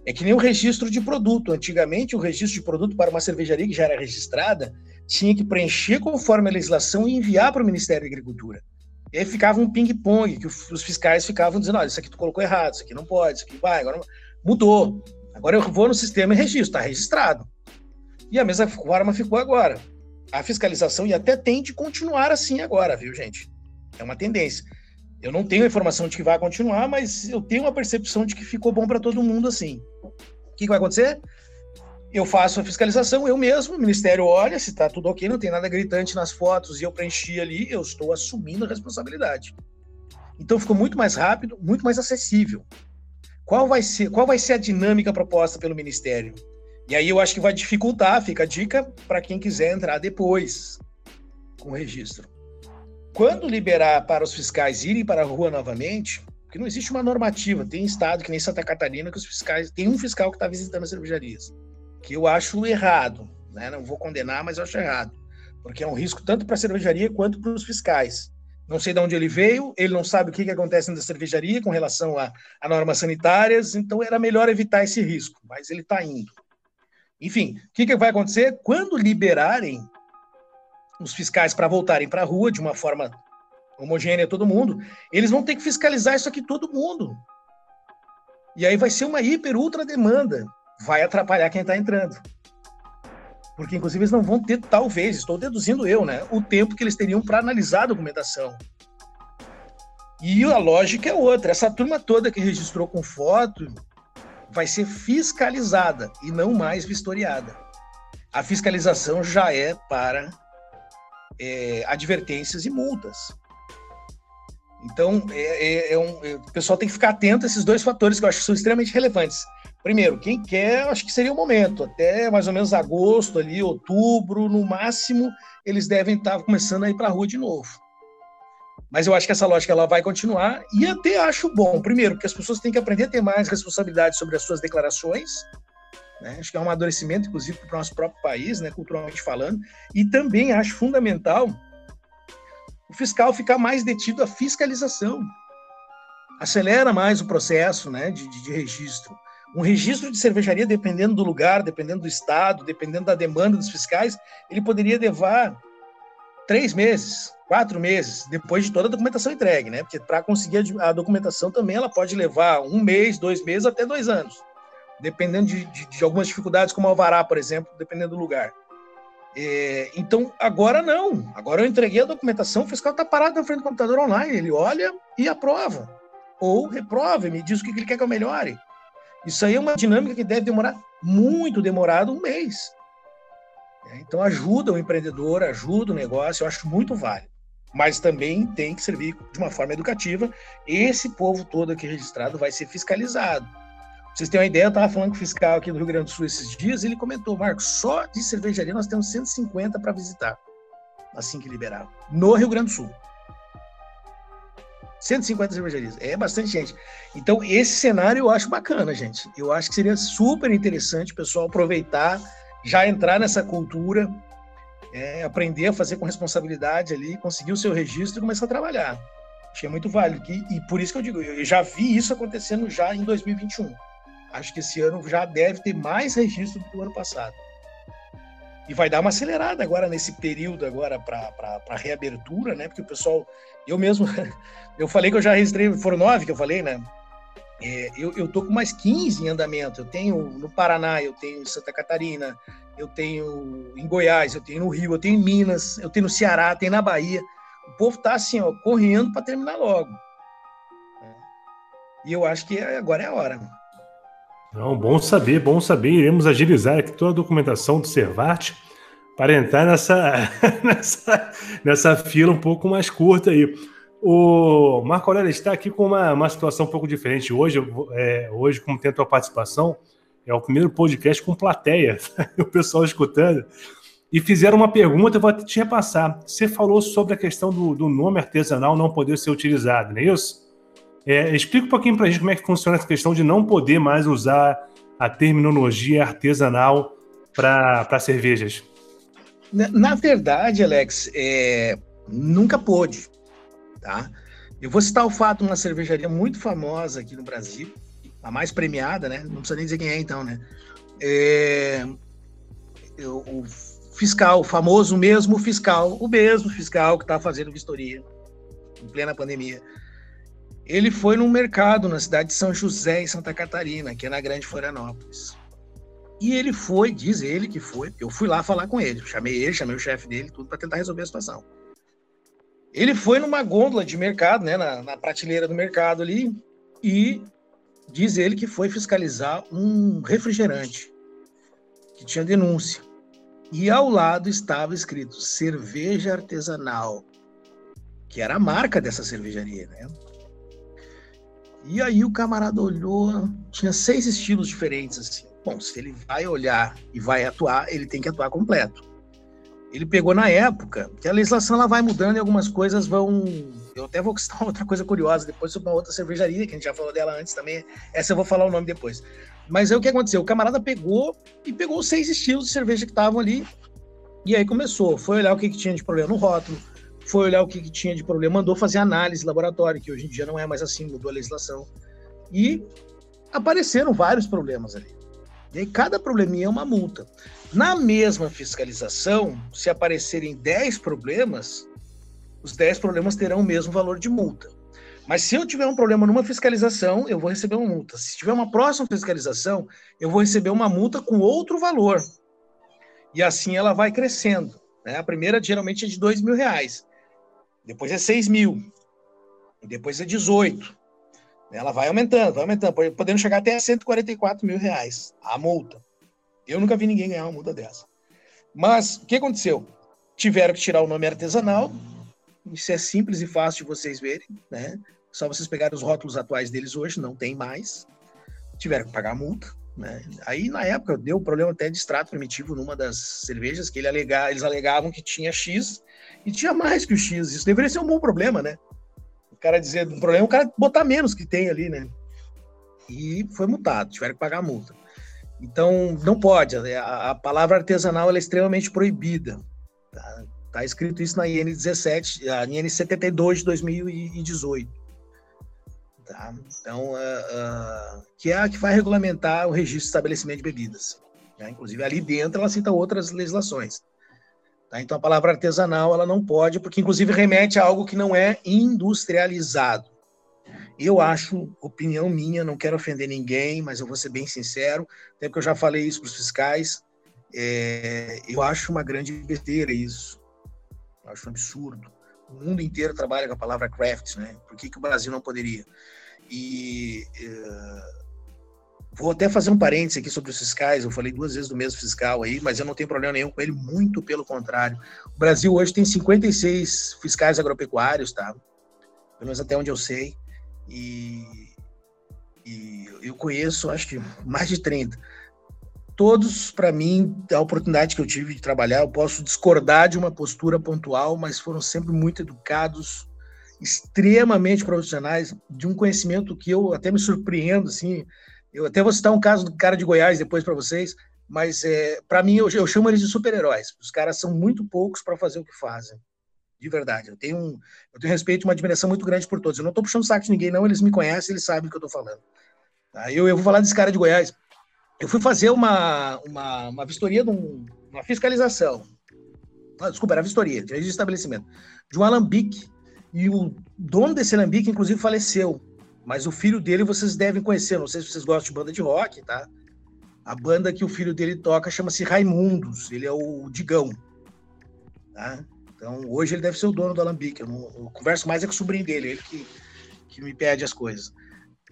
É que nem o registro de produto. Antigamente, o registro de produto para uma cervejaria que já era registrada tinha que preencher conforme a legislação e enviar para o Ministério da Agricultura. E aí ficava um ping-pong, que os fiscais ficavam dizendo: olha, isso aqui tu colocou errado, isso aqui não pode, isso aqui vai, agora mudou. Agora eu vou no sistema e registro, está registrado. E a mesma forma ficou agora. A fiscalização, e até tem de continuar assim agora, viu, gente? É uma tendência. Eu não tenho a informação de que vai continuar, mas eu tenho a percepção de que ficou bom para todo mundo assim. O que, que vai acontecer? Eu faço a fiscalização eu mesmo, o Ministério olha, se está tudo ok, não tem nada gritante nas fotos e eu preenchi ali, eu estou assumindo a responsabilidade. Então ficou muito mais rápido, muito mais acessível. Qual vai ser, qual vai ser a dinâmica proposta pelo Ministério? E aí eu acho que vai dificultar, fica a dica para quem quiser entrar depois com o registro. Quando liberar para os fiscais irem para a rua novamente, porque não existe uma normativa, tem estado que nem Santa Catarina que os fiscais, tem um fiscal que está visitando as cervejarias, que eu acho errado, né? Não vou condenar, mas eu acho errado. porque é um risco tanto para a cervejaria quanto para os fiscais. Não sei de onde ele veio, ele não sabe o que, que acontece na cervejaria com relação a, a normas sanitárias, então era melhor evitar esse risco, mas ele está indo. Enfim, o que, que vai acontecer? Quando liberarem os fiscais para voltarem para a rua de uma forma homogênea todo mundo, eles vão ter que fiscalizar isso aqui todo mundo. E aí vai ser uma hiper ultra demanda, vai atrapalhar quem está entrando. Porque, inclusive, eles não vão ter, talvez, estou deduzindo eu, né, o tempo que eles teriam para analisar a documentação. E a lógica é outra. Essa turma toda que registrou com foto vai ser fiscalizada e não mais vistoriada. A fiscalização já é para é, advertências e multas. Então, é, é, é um, é, o pessoal tem que ficar atento a esses dois fatores que eu acho que são extremamente relevantes. Primeiro, quem quer, acho que seria o momento, até mais ou menos agosto, ali, outubro, no máximo, eles devem estar começando a ir para a rua de novo. Mas eu acho que essa lógica ela vai continuar e até acho bom. Primeiro, porque as pessoas têm que aprender a ter mais responsabilidade sobre as suas declarações. Né? Acho que é um amadurecimento, inclusive, para o nosso próprio país, né, culturalmente falando. E também acho fundamental o fiscal ficar mais detido à fiscalização. Acelera mais o processo né, de, de, de registro. Um registro de cervejaria, dependendo do lugar, dependendo do estado, dependendo da demanda dos fiscais, ele poderia levar três meses, quatro meses, depois de toda a documentação entregue, né? Porque para conseguir a documentação também ela pode levar um mês, dois meses, até dois anos, dependendo de, de, de algumas dificuldades, como alvará, por exemplo, dependendo do lugar. É, então, agora não. Agora eu entreguei a documentação, o fiscal está parado na frente do computador online. Ele olha e aprova. Ou reprova, me diz o que ele quer que eu melhore. Isso aí é uma dinâmica que deve demorar muito demorado, um mês. É, então, ajuda o empreendedor, ajuda o negócio, eu acho muito válido. Mas também tem que servir de uma forma educativa. Esse povo todo aqui registrado vai ser fiscalizado vocês terem uma ideia, eu estava falando com o fiscal aqui do Rio Grande do Sul esses dias, ele comentou, Marcos, só de cervejaria nós temos 150 para visitar, assim que liberar, no Rio Grande do Sul. 150 cervejarias, é bastante gente. Então, esse cenário eu acho bacana, gente. Eu acho que seria super interessante o pessoal aproveitar, já entrar nessa cultura, é, aprender a fazer com responsabilidade ali, conseguir o seu registro e começar a trabalhar. Achei muito válido. E, e por isso que eu digo, eu já vi isso acontecendo já em 2021 acho que esse ano já deve ter mais registro do que o ano passado. E vai dar uma acelerada agora nesse período agora para reabertura, né? Porque o pessoal, eu mesmo, [LAUGHS] eu falei que eu já registrei, foram nove que eu falei, né? É, eu, eu tô com mais 15 em andamento. Eu tenho no Paraná, eu tenho em Santa Catarina, eu tenho em Goiás, eu tenho no Rio, eu tenho em Minas, eu tenho no Ceará, tenho na Bahia. O povo tá assim, ó, correndo para terminar logo. E eu acho que agora é a hora. Não, bom saber, bom saber. Iremos agilizar aqui toda a documentação do Servart para entrar nessa, [LAUGHS] nessa, nessa fila um pouco mais curta aí. O Marco Aurélio está aqui com uma, uma situação um pouco diferente. Hoje, é, hoje, como tem a tua participação, é o primeiro podcast com plateia, [LAUGHS] o pessoal escutando. E fizeram uma pergunta, eu vou te repassar. Você falou sobre a questão do, do nome artesanal não poder ser utilizado, não é isso? É, explica um pouquinho para a gente como é que funciona essa questão de não poder mais usar a terminologia artesanal para cervejas. Na, na, verdade, Alex, é, nunca pôde. Tá? Eu vou citar o fato de uma cervejaria muito famosa aqui no Brasil, a mais premiada, né? Não precisa nem dizer quem é, então, né? É, eu, o fiscal, o famoso mesmo fiscal, o mesmo fiscal que está fazendo vistoria em plena pandemia ele foi num mercado na cidade de São José, em Santa Catarina, que é na Grande Florianópolis. E ele foi, diz ele que foi, eu fui lá falar com ele, chamei ele, chamei o chefe dele, tudo para tentar resolver a situação. Ele foi numa gôndola de mercado, né, na, na prateleira do mercado ali, e diz ele que foi fiscalizar um refrigerante que tinha denúncia. E ao lado estava escrito cerveja artesanal, que era a marca dessa cervejaria, né? E aí o camarada olhou, tinha seis estilos diferentes, assim. Bom, se ele vai olhar e vai atuar, ele tem que atuar completo. Ele pegou na época, que a legislação ela vai mudando e algumas coisas vão. Eu até vou citar outra coisa curiosa depois sobre uma outra cervejaria, que a gente já falou dela antes também. Essa eu vou falar o nome depois. Mas aí o que aconteceu? O camarada pegou e pegou os seis estilos de cerveja que estavam ali E aí começou, foi olhar o que, que tinha de problema no rótulo, foi olhar o que, que tinha de problema, mandou fazer análise laboratório, que hoje em dia não é mais assim, mudou a legislação. E apareceram vários problemas ali. E aí cada probleminha é uma multa. Na mesma fiscalização, se aparecerem 10 problemas, os 10 problemas terão o mesmo valor de multa. Mas se eu tiver um problema numa fiscalização, eu vou receber uma multa. Se tiver uma próxima fiscalização, eu vou receber uma multa com outro valor. E assim ela vai crescendo. Né? A primeira geralmente é de dois mil reais. Depois é seis mil. Depois é 18. Ela vai aumentando, vai aumentando, podendo chegar até 144 mil reais a multa. Eu nunca vi ninguém ganhar uma multa dessa. Mas o que aconteceu? Tiveram que tirar o nome artesanal. Isso é simples e fácil de vocês verem, né? Só vocês pegarem os rótulos atuais deles hoje, não tem mais. Tiveram que pagar a multa. Né? Aí, na época, deu um problema até de extrato primitivo numa das cervejas, que ele alega, eles alegavam que tinha X e tinha mais que o X. Isso deveria ser um bom problema, né? O cara dizer um problema, o cara botar menos que tem ali, né? E foi multado, tiveram que pagar a multa. Então, não pode. A, a palavra artesanal é extremamente proibida. Tá? tá escrito isso na IN 17, a IN 72 de 2018. Tá? Então, uh, uh, que é a que vai regulamentar o registro de estabelecimento de bebidas. Né? Inclusive, ali dentro ela cita outras legislações. Tá? Então, a palavra artesanal ela não pode, porque inclusive remete a algo que não é industrializado. Eu acho, opinião minha, não quero ofender ninguém, mas eu vou ser bem sincero, até porque eu já falei isso para os fiscais, é, eu acho uma grande besteira isso. Eu acho um absurdo o mundo inteiro trabalha com a palavra craft, né? Por que, que o Brasil não poderia? E uh, vou até fazer um parênteses aqui sobre os fiscais. Eu falei duas vezes do mesmo fiscal aí, mas eu não tenho problema nenhum com ele, muito pelo contrário. O Brasil hoje tem 56 fiscais agropecuários, tá? Pelo menos até onde eu sei. E, e eu conheço, acho que mais de 30 todos, para mim, a oportunidade que eu tive de trabalhar, eu posso discordar de uma postura pontual, mas foram sempre muito educados, extremamente profissionais, de um conhecimento que eu até me surpreendo, assim. Eu até vou citar um caso do cara de Goiás depois para vocês, mas é, para mim eu, eu, chamo eles de super-heróis. Os caras são muito poucos para fazer o que fazem. De verdade, eu tenho, um, eu tenho respeito e uma admiração muito grande por todos. Eu não estou puxando saco de ninguém, não. Eles me conhecem, eles sabem o que eu estou falando. Tá? Eu, eu vou falar desse cara de Goiás eu fui fazer uma, uma, uma vistoria, de um, uma fiscalização. Ah, desculpa, era vistoria, de estabelecimento. De um alambique. E o dono desse alambique, inclusive, faleceu. Mas o filho dele vocês devem conhecer. Não sei se vocês gostam de banda de rock, tá? A banda que o filho dele toca chama-se Raimundos. Ele é o Digão. Tá? Então, hoje ele deve ser o dono do alambique. Eu, não, eu converso mais é com o sobrinho dele, ele que, que me pede as coisas.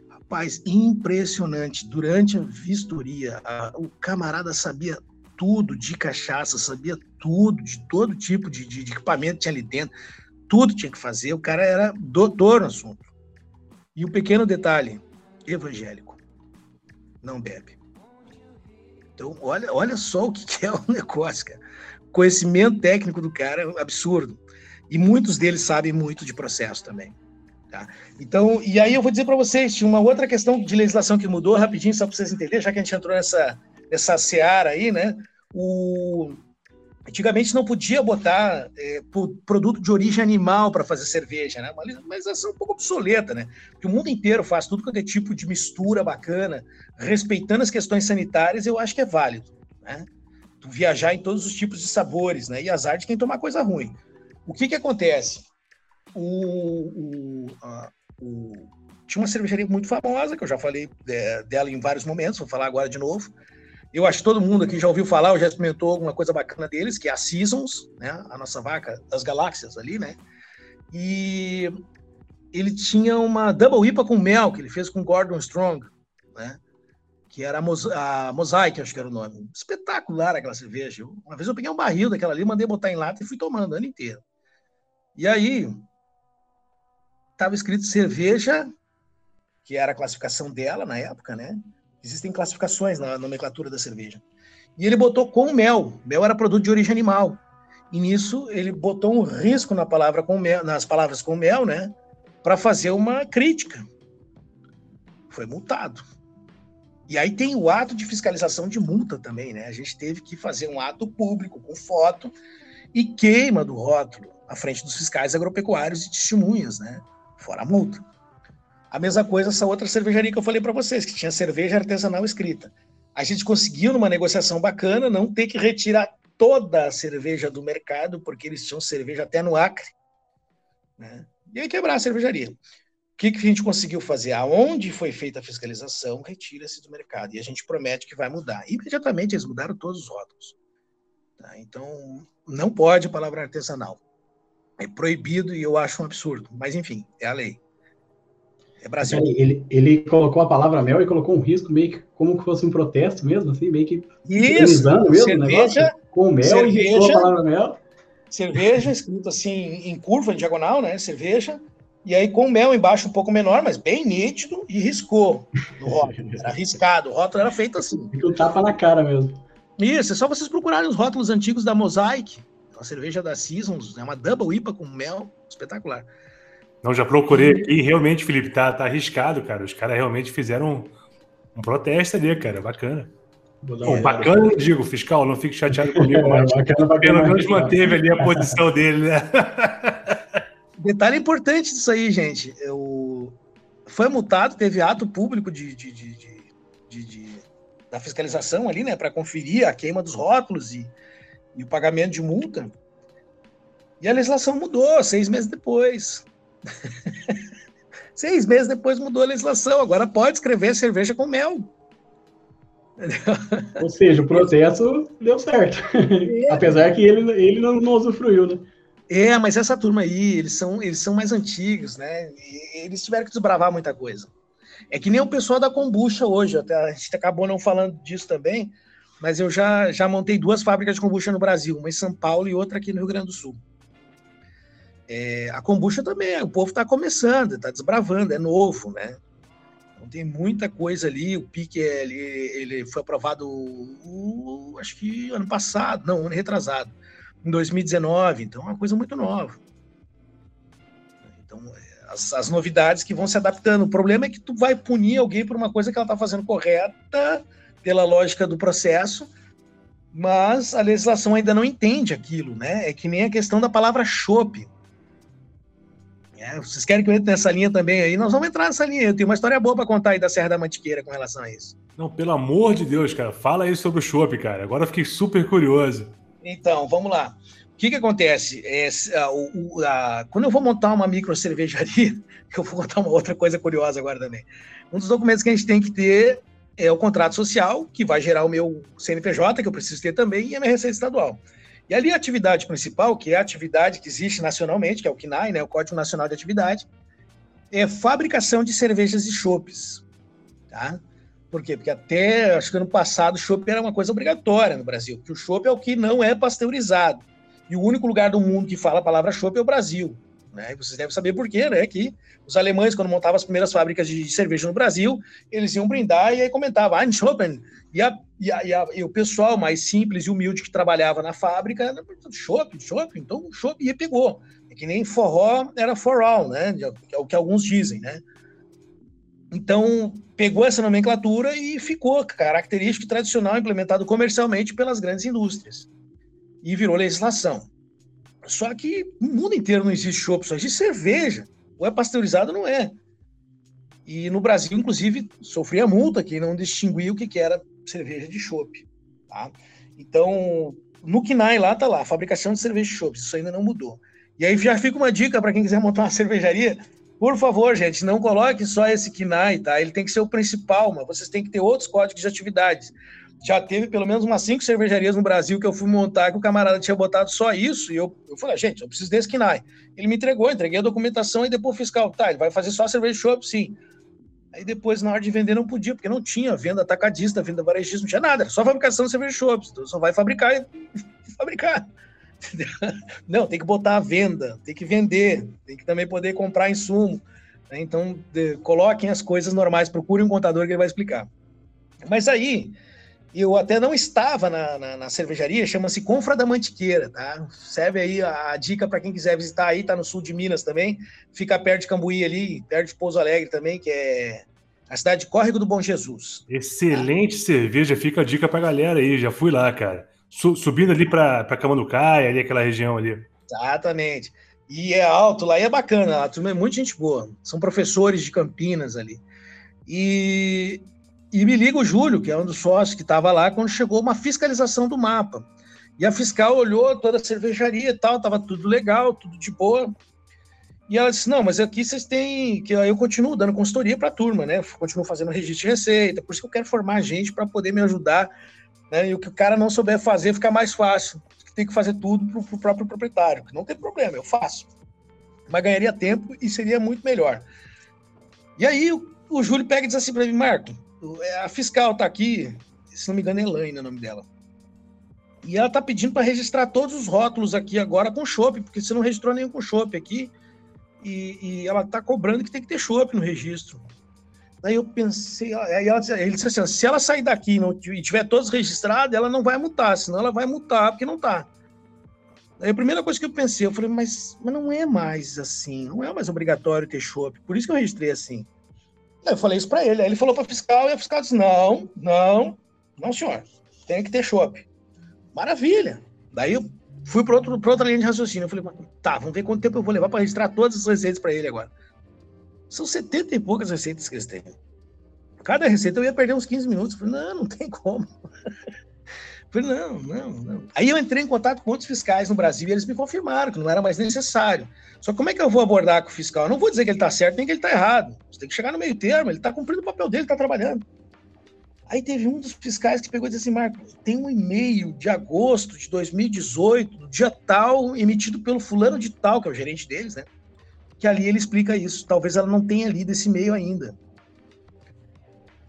Rapaz, impressionante. Durante a vistoria, a, o camarada sabia tudo de cachaça, sabia tudo, de todo tipo de, de, de equipamento que tinha ali dentro, tudo tinha que fazer. O cara era doutor no assunto. E o um pequeno detalhe: evangélico. Não bebe. Então, olha, olha só o que é o [LAUGHS] negócio, cara. Conhecimento técnico do cara é absurdo. E muitos deles sabem muito de processo também. Tá? Então, e aí eu vou dizer para vocês, tinha uma outra questão de legislação que mudou rapidinho, só para vocês entenderem, já que a gente entrou nessa, nessa seara aí, né? O, antigamente não podia botar é, produto de origem animal para fazer cerveja, né? Mas, essa é um pouco obsoleta, né? Porque o mundo inteiro faz tudo quanto é tipo de mistura bacana, respeitando as questões sanitárias, eu acho que é válido, né? Tu viajar em todos os tipos de sabores, né? E azar de quem tomar coisa ruim. O que que acontece? o, o, a, o, tinha uma cervejaria muito famosa, que eu já falei é, dela em vários momentos, vou falar agora de novo. Eu acho que todo mundo aqui já ouviu falar, ou já experimentou alguma coisa bacana deles, que é a Seasons, né? A nossa vaca das galáxias ali, né? E ele tinha uma Double IPA com mel, que ele fez com Gordon Strong, né? Que era a, Mos a Mosaic, acho que era o nome. Espetacular aquela cerveja. Uma vez eu peguei um barril daquela ali, mandei botar em lata e fui tomando o ano inteiro. E aí, estava escrito cerveja, que era a classificação dela na época, né? Existem classificações na nomenclatura da cerveja. E ele botou com mel. Mel era produto de origem animal. E nisso ele botou um risco na palavra com mel, nas palavras com mel, né? Para fazer uma crítica. Foi multado. E aí tem o ato de fiscalização de multa também, né? A gente teve que fazer um ato público com foto e queima do rótulo à frente dos fiscais agropecuários e testemunhas, né? Fora a multa. A mesma coisa essa outra cervejaria que eu falei para vocês, que tinha cerveja artesanal escrita. A gente conseguiu, numa negociação bacana, não ter que retirar toda a cerveja do mercado, porque eles tinham cerveja até no Acre. Né? E aí quebrar a cervejaria. O que, que a gente conseguiu fazer? Aonde foi feita a fiscalização, retira-se do mercado. E a gente promete que vai mudar. Imediatamente eles mudaram todos os rótulos. Tá? Então, não pode palavra artesanal. É proibido e eu acho um absurdo. Mas, enfim, é a lei. É Brasil. Ele, ele colocou a palavra mel e colocou um risco meio que como que fosse um protesto mesmo, assim, meio que Isso, mesmo cerveja, com mel cerveja, e riscou a palavra mel. Cerveja escrito assim em curva, em diagonal, né? Cerveja e aí com mel embaixo um pouco menor, mas bem nítido, e riscou no rótulo. Era riscado, o rótulo era feito assim. Fica um tapa na cara mesmo. Isso, é só vocês procurarem os rótulos antigos da Mosaic, uma cerveja da Seasons, é uma double IPA com mel, espetacular. Não, já procurei aqui e realmente, Felipe, tá, tá arriscado, cara. Os caras realmente fizeram um, um protesto ali, cara, bacana. Bom, bacana, eu digo, fiscal, não fique chateado comigo, [LAUGHS] mas bacana, bacana, pelo menos manteve ali a posição dele, né? [LAUGHS] Detalhe importante disso aí, gente. Eu... Foi multado, teve ato público de, de, de, de da fiscalização ali, né, para conferir a queima dos rótulos e, e o pagamento de multa. E a legislação mudou seis meses depois. [LAUGHS] seis meses depois mudou a legislação. Agora pode escrever cerveja com mel. Ou seja, o processo deu certo. É. Apesar que ele, ele não, não usufruiu, né? É, mas essa turma aí, eles são, eles são mais antigos, né? E eles tiveram que desbravar muita coisa. É que nem o pessoal da kombucha hoje, até, a gente acabou não falando disso também, mas eu já, já montei duas fábricas de kombucha no Brasil, uma em São Paulo e outra aqui no Rio Grande do Sul. É, a kombucha também, o povo está começando, está desbravando, é novo, né? Então tem muita coisa ali, o pique ele, ele foi aprovado, uh, acho que ano passado, não, ano retrasado em 2019, então é uma coisa muito nova. Então, as, as, novidades que vão se adaptando. O problema é que tu vai punir alguém por uma coisa que ela está fazendo correta, pela lógica do processo, mas a legislação ainda não entende aquilo, né? É que nem a questão da palavra chope. Vocês querem que eu entre nessa linha também aí? Nós vamos entrar nessa linha. Eu tenho uma história boa para contar aí da Serra da Mantiqueira com relação a isso. Não, pelo amor de Deus, cara, fala aí sobre o chope, cara. Agora eu fiquei super curioso. Então, vamos lá. O que, que acontece? É, a, o, a, quando eu vou montar uma micro cervejaria, [LAUGHS] eu vou contar uma outra coisa curiosa agora também. Um dos documentos que a gente tem que ter é o contrato social, que vai gerar o meu CNPJ, que eu preciso ter também, e a minha receita estadual. E ali a atividade principal, que é a atividade que existe nacionalmente, que é o CNAE, né, o Código Nacional de Atividade, é fabricação de cervejas e chopes. Tá? Por quê? Porque até, acho que ano passado, o chopp era uma coisa obrigatória no Brasil, porque o chopp é o que não é pasteurizado. E o único lugar do mundo que fala a palavra chopp é o Brasil. Né? E vocês devem saber por quê, né? Que os alemães, quando montavam as primeiras fábricas de cerveja no Brasil, eles iam brindar e aí comentavam, Ein Schoppen. E, a, e, a, e, a, e, o pessoal mais simples e humilde que trabalhava na fábrica, chopp, chopp, então chopp, e pegou. É que nem forró era for all, né? É o que alguns dizem, né? Então, pegou essa nomenclatura e ficou característico tradicional implementado comercialmente pelas grandes indústrias. E virou legislação. Só que no mundo inteiro não existe chopp, só existe cerveja. Ou é pasteurizado ou não é. E no Brasil, inclusive, sofria multa que não distinguia o que era cerveja de chopp. Tá? Então, no KINAI lá tá lá, fabricação de cerveja de chopp. Isso ainda não mudou. E aí já fica uma dica para quem quiser montar uma cervejaria por favor, gente, não coloque só esse KINAI, tá? Ele tem que ser o principal, mas vocês têm que ter outros códigos de atividades. Já teve pelo menos umas cinco cervejarias no Brasil que eu fui montar que o camarada tinha botado só isso, e eu, eu falei, gente, eu preciso desse KINAI. Ele me entregou, entreguei a documentação e depois fiscal, tá, ele vai fazer só cerveja de sim. Aí depois, na hora de vender, não podia, porque não tinha venda atacadista, venda varejista, não tinha nada, só fabricação de cerveja chopp. Então só vai fabricar e [LAUGHS] fabricar. Não, tem que botar a venda, tem que vender, tem que também poder comprar insumo. Né? Então, de, coloquem as coisas normais, procurem um contador que ele vai explicar. Mas aí, eu até não estava na, na, na cervejaria, chama-se Confra da Mantiqueira, tá? Serve aí a, a dica para quem quiser visitar aí, tá no sul de Minas também, fica perto de Cambuí ali, perto de Pouso Alegre também, que é, A cidade de Córrego do Bom Jesus. Excelente cerveja, fica a dica pra galera aí, já fui lá, cara. Subindo ali pra, pra Camanducaia, ali aquela região ali. Exatamente. E é alto lá e é bacana, a turma é muita gente boa. São professores de Campinas ali. E, e me liga o Júlio, que é um dos sócios que estava lá, quando chegou uma fiscalização do mapa. E a fiscal olhou toda a cervejaria e tal, tava tudo legal, tudo de boa. E ela disse: Não, mas aqui vocês têm. que Eu continuo dando consultoria para a turma, né? Continuo fazendo registro de receita, por isso que eu quero formar gente para poder me ajudar. Né? E o que o cara não souber fazer fica mais fácil. Tem que fazer tudo para o próprio proprietário. Não tem problema, eu faço. Mas ganharia tempo e seria muito melhor. E aí o, o Júlio pega e diz assim para mim: Marco, a fiscal está aqui, se não me engano, é Elaine é o nome dela. E ela está pedindo para registrar todos os rótulos aqui agora com chopp, porque você não registrou nenhum com chopp aqui. E, e ela está cobrando que tem que ter chopp no registro. Daí eu pensei, aí ela, ele disse assim: se ela sair daqui não, e tiver todos registrados, ela não vai multar, senão ela vai multar porque não está. Aí a primeira coisa que eu pensei, eu falei, mas, mas não é mais assim, não é mais obrigatório ter chopp. Por isso que eu registrei assim. Eu falei isso para ele. Aí ele falou para fiscal e a fiscal disse: não, não, não, senhor, tem que ter chopp. Maravilha. Daí eu fui para outra linha de raciocínio. Eu falei, tá, vamos ver quanto tempo eu vou levar para registrar todas as receitas para ele agora. São 70 e poucas receitas que eles têm. Cada receita eu ia perder uns 15 minutos. Eu falei, não, não tem como. [LAUGHS] Falei, não, não, não. Aí eu entrei em contato com outros fiscais no Brasil e eles me confirmaram que não era mais necessário. Só como é que eu vou abordar com o fiscal? Eu não vou dizer que ele está certo nem que ele está errado. Você tem que chegar no meio termo, ele está cumprindo o papel dele, está trabalhando. Aí teve um dos fiscais que pegou e disse assim, Marco, tem um e-mail de agosto de 2018, do dia tal, emitido pelo fulano de tal, que é o gerente deles, né? Que ali ele explica isso. Talvez ela não tenha lido esse e-mail ainda.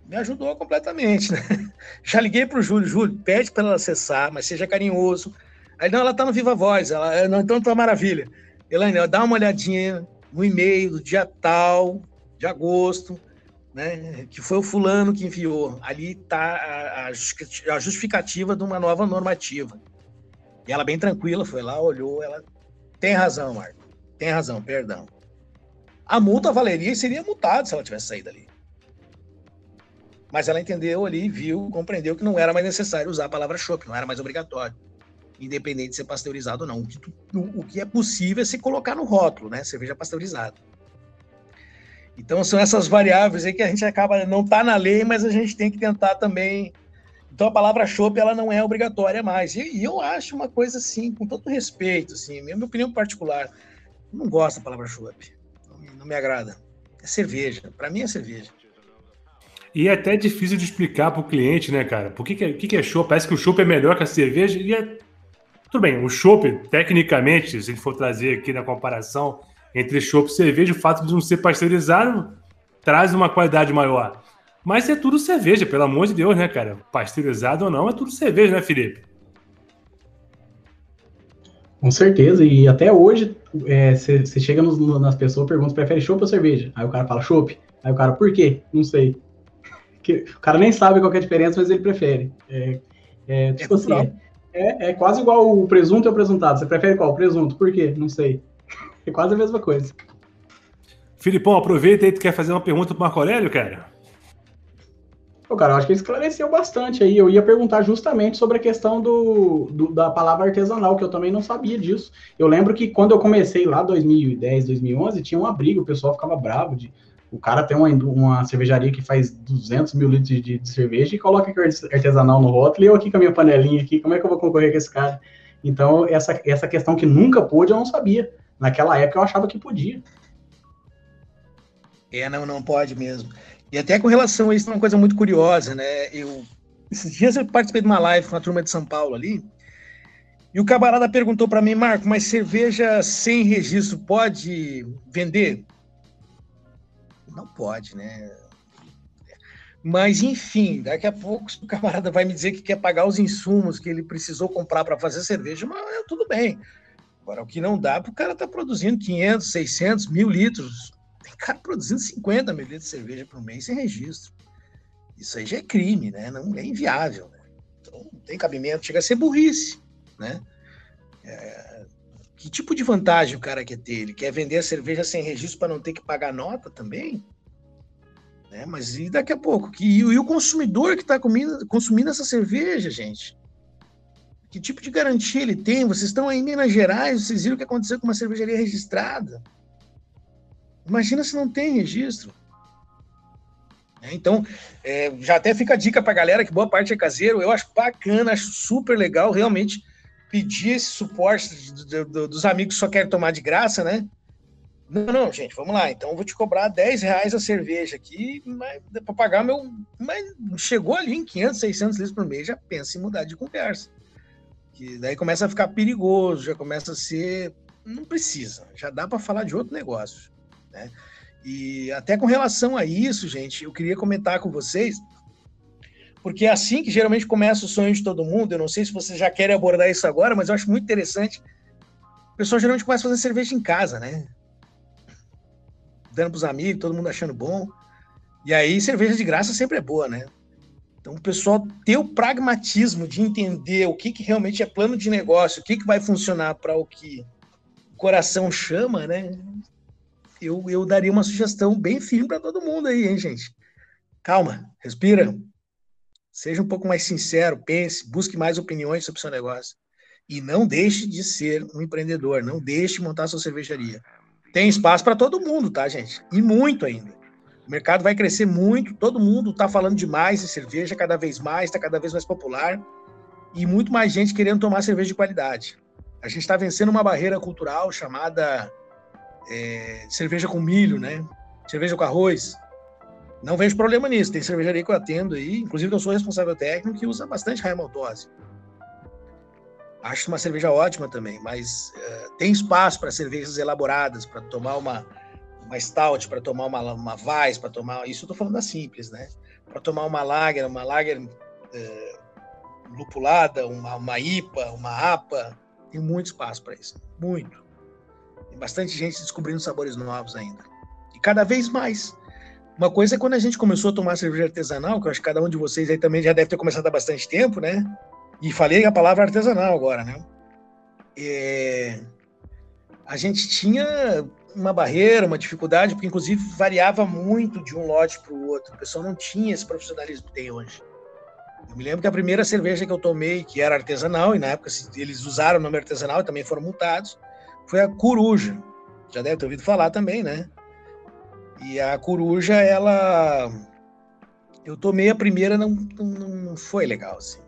Me ajudou completamente, né? [LAUGHS] Já liguei para o Júlio, Júlio, pede para ela acessar, mas seja carinhoso. Aí, não, ela está no Viva Voz, ela, não, então tá maravilha. Elaine, dá uma olhadinha no e-mail do dia tal, de agosto, né, que foi o fulano que enviou. Ali está a, a, justificativa de uma nova normativa. E ela bem tranquila, foi lá, olhou, ela tem razão, Marco, tem razão, perdão. A multa valeria e seria multado se ela tivesse saído ali. Mas ela entendeu ali, viu, compreendeu que não era mais necessário usar a palavra chopp, não era mais obrigatório, independente de ser pasteurizado ou não. O que, o que é possível é se colocar no rótulo, né, cerveja pasteurizada. Então são essas variáveis aí que a gente acaba não tá na lei, mas a gente tem que tentar também. Então a palavra chopp ela não é obrigatória mais. E, e, eu acho uma coisa assim, com todo respeito, assim, minha, minha opinião particular, não gosto da palavra chopp. Não, não, me agrada. É cerveja. Para mim é cerveja. E é até difícil de explicar para o cliente, né, cara? Por que, é, que, que é chopp? Parece que o chopp é melhor que a cerveja. E é... Tudo bem, o chopp, tecnicamente, se a gente for trazer aqui na comparação, entre chopp e cerveja, o fato de não ser pasteurizado traz uma qualidade maior. Mas é tudo cerveja, pelo amor de Deus, né, cara? Pasteurizado ou não, é tudo cerveja, né, Felipe? Com certeza, e até hoje você é, chega nos, nas pessoas pergunta: prefere chopp ou cerveja? Aí o cara fala chopp. Aí o cara, por quê? Não sei. Que, o cara nem sabe qual é a diferença, mas ele prefere. É, é, tipo é, assim, é, é, quase igual o presunto e o presuntado. Você prefere qual? Presunto. Por quê? Não sei. É quase a mesma coisa. Filipão, aproveita aí, tu quer fazer uma pergunta pro Marco Aurélio, cara? Pô, cara, eu acho que ele esclareceu bastante aí. Eu ia perguntar justamente sobre a questão do, do, da palavra artesanal, que eu também não sabia disso. Eu lembro que quando eu comecei lá, 2010, 2011, tinha uma briga, o pessoal ficava bravo de... O cara tem uma, uma cervejaria que faz 200 mil litros de, de, cerveja e coloca artesanal no rótulo e eu aqui com a minha panelinha aqui, como é que eu vou concorrer com esse cara? Então, essa, essa questão que nunca pôde, eu não sabia. Naquela época eu achava que podia. É, não, não pode mesmo. E até com relação a isso, uma coisa muito curiosa, né? Eu, esses dias eu participei de uma live com a turma de São Paulo ali, e o camarada perguntou para mim, Marco, mas cerveja sem registro pode vender? Não pode, né? Mas, enfim, daqui a pouco o camarada vai me dizer que quer pagar os insumos que ele precisou comprar para fazer cerveja, mas tudo bem. Agora, o que não dá para o cara tá produzindo 500, 600, mil litros. Tem cara produzindo 50 mil litros de cerveja por mês sem registro. Isso aí já é crime, né? Não é inviável. Né? Então, não tem cabimento, chega a ser burrice, né? É... Que tipo de vantagem o cara quer ter? Ele quer vender a cerveja sem registro para não ter que pagar nota também? Né? Mas e daqui a pouco? Que, e, o consumidor que está consumindo essa cerveja, gente? Que tipo de garantia ele tem? Vocês estão aí em Minas Gerais, vocês viram o que aconteceu com uma cervejaria registrada. Imagina se não tem registro. É, então, é, já até fica a dica para a galera que boa parte é caseiro. Eu acho bacana, acho super legal realmente pedir esse suporte do, do, dos amigos que só querem tomar de graça, né? Não, não, gente, vamos lá. Então eu vou te cobrar 10 reais a cerveja aqui, para pagar meu. Mas chegou ali em 500, 600 litros por mês, já pensa em mudar de conversa. Que daí começa a ficar perigoso, já começa a ser. Não precisa, já dá para falar de outro negócio. Né? E até com relação a isso, gente, eu queria comentar com vocês, porque é assim que geralmente começa o sonho de todo mundo. Eu não sei se vocês já querem abordar isso agora, mas eu acho muito interessante. O pessoal geralmente começa a fazer cerveja em casa, né? Dando para os amigos, todo mundo achando bom. E aí, cerveja de graça sempre é boa, né? Então, o pessoal ter o pragmatismo de entender o que, que realmente é plano de negócio, o que, que vai funcionar para o que o coração chama, né? eu, eu daria uma sugestão bem firme para todo mundo aí, hein, gente? Calma, respira. Seja um pouco mais sincero, pense, busque mais opiniões sobre o seu negócio. E não deixe de ser um empreendedor, não deixe de montar sua cervejaria. Tem espaço para todo mundo, tá, gente? E muito ainda. O mercado vai crescer muito, todo mundo está falando demais de cerveja, cada vez mais, está cada vez mais popular. E muito mais gente querendo tomar cerveja de qualidade. A gente está vencendo uma barreira cultural chamada é, cerveja com milho, né? Cerveja com arroz. Não vejo problema nisso. Tem cervejaria que eu atendo aí, inclusive eu sou responsável técnico que usa bastante raia maltose. Acho uma cerveja ótima também, mas uh, tem espaço para cervejas elaboradas, para tomar uma, uma stout, para tomar uma, uma Weiss, para tomar. Isso eu estou falando da simples, né? Para tomar uma lager, uma lager uh, lupulada, uma, uma IPA, uma APA. Tem muito espaço para isso. Muito. Tem bastante gente descobrindo sabores novos ainda. E cada vez mais. Uma coisa é quando a gente começou a tomar cerveja artesanal, que eu acho que cada um de vocês aí também já deve ter começado há bastante tempo, né? E falei a palavra artesanal agora, né? É... A gente tinha uma barreira, uma dificuldade, porque inclusive variava muito de um lote para o outro. O pessoal não tinha esse profissionalismo que tem hoje. Eu me lembro que a primeira cerveja que eu tomei, que era artesanal, e na época eles usaram o nome artesanal e também foram multados, foi a coruja. Já deve ter ouvido falar também, né? E a coruja, ela. Eu tomei a primeira, não, não, foi legal, assim.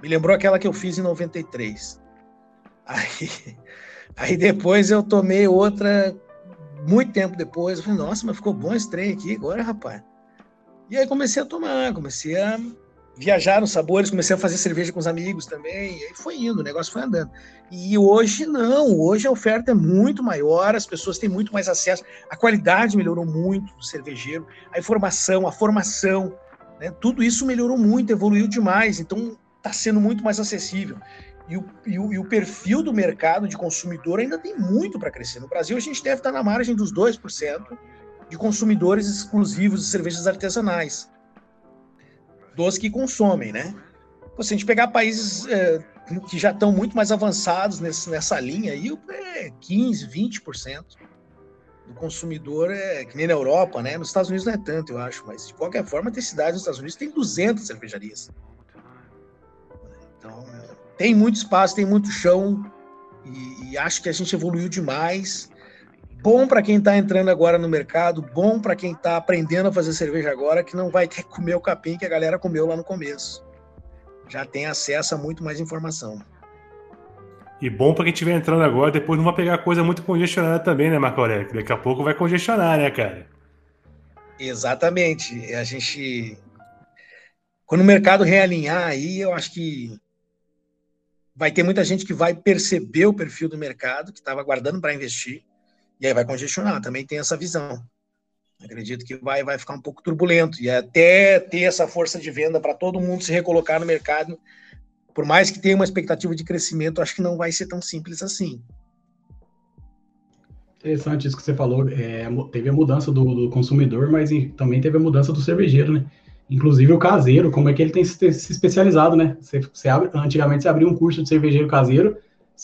Me lembrou aquela que eu fiz em 93. Aí, [LAUGHS] aí depois eu tomei outra, muito tempo depois. Eu falei, nossa, mas ficou bom esse trem aqui agora, rapaz. E aí comecei a tomar, comecei a viajar nos sabores, comecei a fazer cerveja com os amigos também, e aí foi indo, o negócio foi andando. E hoje não, hoje a oferta é muito maior, as pessoas têm muito mais acesso, a qualidade melhorou muito do cervejeiro, a informação, a formação, né, tudo isso melhorou muito, evoluiu demais, então está sendo muito mais acessível. E o, e, o, e o, perfil do mercado de consumidor ainda tem muito para crescer. No Brasil, a gente deve estar na margem dos 2% de consumidores exclusivos de cervejas artesanais dos que consomem, né? se a gente pegar países é, que já estão muito mais avançados nesse, nessa linha aí, é 15, 20% do consumidor é que nem na Europa, né? Nos Estados Unidos não é tanto, eu acho, mas de qualquer forma, tem cidades nos Estados Unidos que tem 200 cervejarias. Então, tem muito espaço, tem muito chão e, e acho que a gente evoluiu demais bom para quem está entrando agora no mercado, bom para quem está aprendendo a fazer cerveja agora, que não vai ter que comer o capim que a galera comeu lá no começo. Já tem acesso a muito mais informação. E bom para quem estiver entrando agora, depois não vai pegar coisa muito congestionada também, né, Marco Aurélio? Daqui a pouco vai congestionar, né, cara? Exatamente. A gente. Quando o mercado realinhar aí, eu acho que vai ter muita gente que vai perceber o perfil do mercado, que estava aguardando para investir e aí vai congestionar, também tem essa visão. Acredito que vai, vai ficar um pouco turbulento. E até ter essa força de venda para todo mundo se recolocar no mercado, por mais que tenha uma expectativa de crescimento, acho que não vai ser tão simples assim. Interessante isso que você falou. É, teve a mudança do, do, consumidor, mas também teve a mudança do cervejeiro, né? Inclusive o caseiro, como é que ele tem se, se especializado, né? Você, você abre, antigamente você abria um curso de cervejeiro caseiro,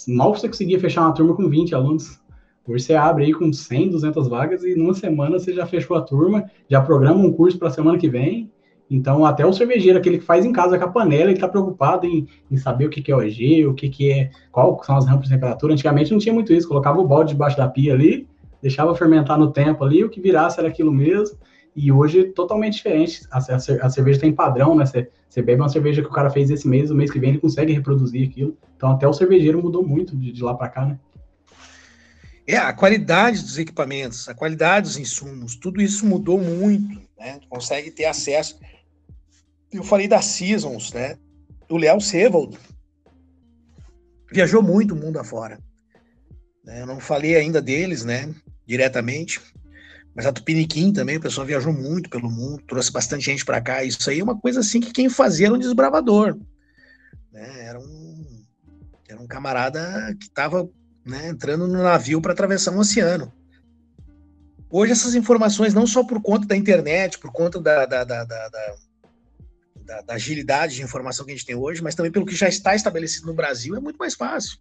mal você conseguia fechar uma turma com 20 alunos. Hoje você abre aí com 100, 200 vagas e numa semana você já fechou a turma, já programa um curso para a semana que vem. Então, até o cervejeiro, aquele que faz em casa com a panela, ele está preocupado em, em, saber o que, que é OG, o que, que é, qual são as rampas de temperatura. Antigamente não tinha muito isso, colocava o balde debaixo da pia ali, deixava fermentar no tempo ali, o que virasse era aquilo mesmo. E hoje totalmente diferente. A, a, a cerveja tem padrão, né? Você, você bebe uma cerveja que o cara fez esse mês, o mês que vem ele consegue reproduzir aquilo. Então até o cervejeiro mudou muito de, de lá para cá, né? É, a qualidade dos equipamentos, a qualidade dos insumos, tudo isso mudou muito, né? Tu consegue ter acesso. Eu falei das Seasons, né? O Léo Sevold viajou muito o mundo afora. Né? Eu não falei ainda deles, né? Diretamente, mas a Tupiniquim também, o pessoal viajou muito pelo mundo, trouxe bastante gente para cá. Isso aí é uma coisa assim que quem fazia era um desbravador. Né? Era, um, era um camarada que estava né, entrando no navio para atravessar um oceano. Hoje essas informações, não só por conta da internet, por conta da, da, da, da, da agilidade de informação que a gente tem hoje, mas também pelo que já está estabelecido no Brasil, é muito mais fácil.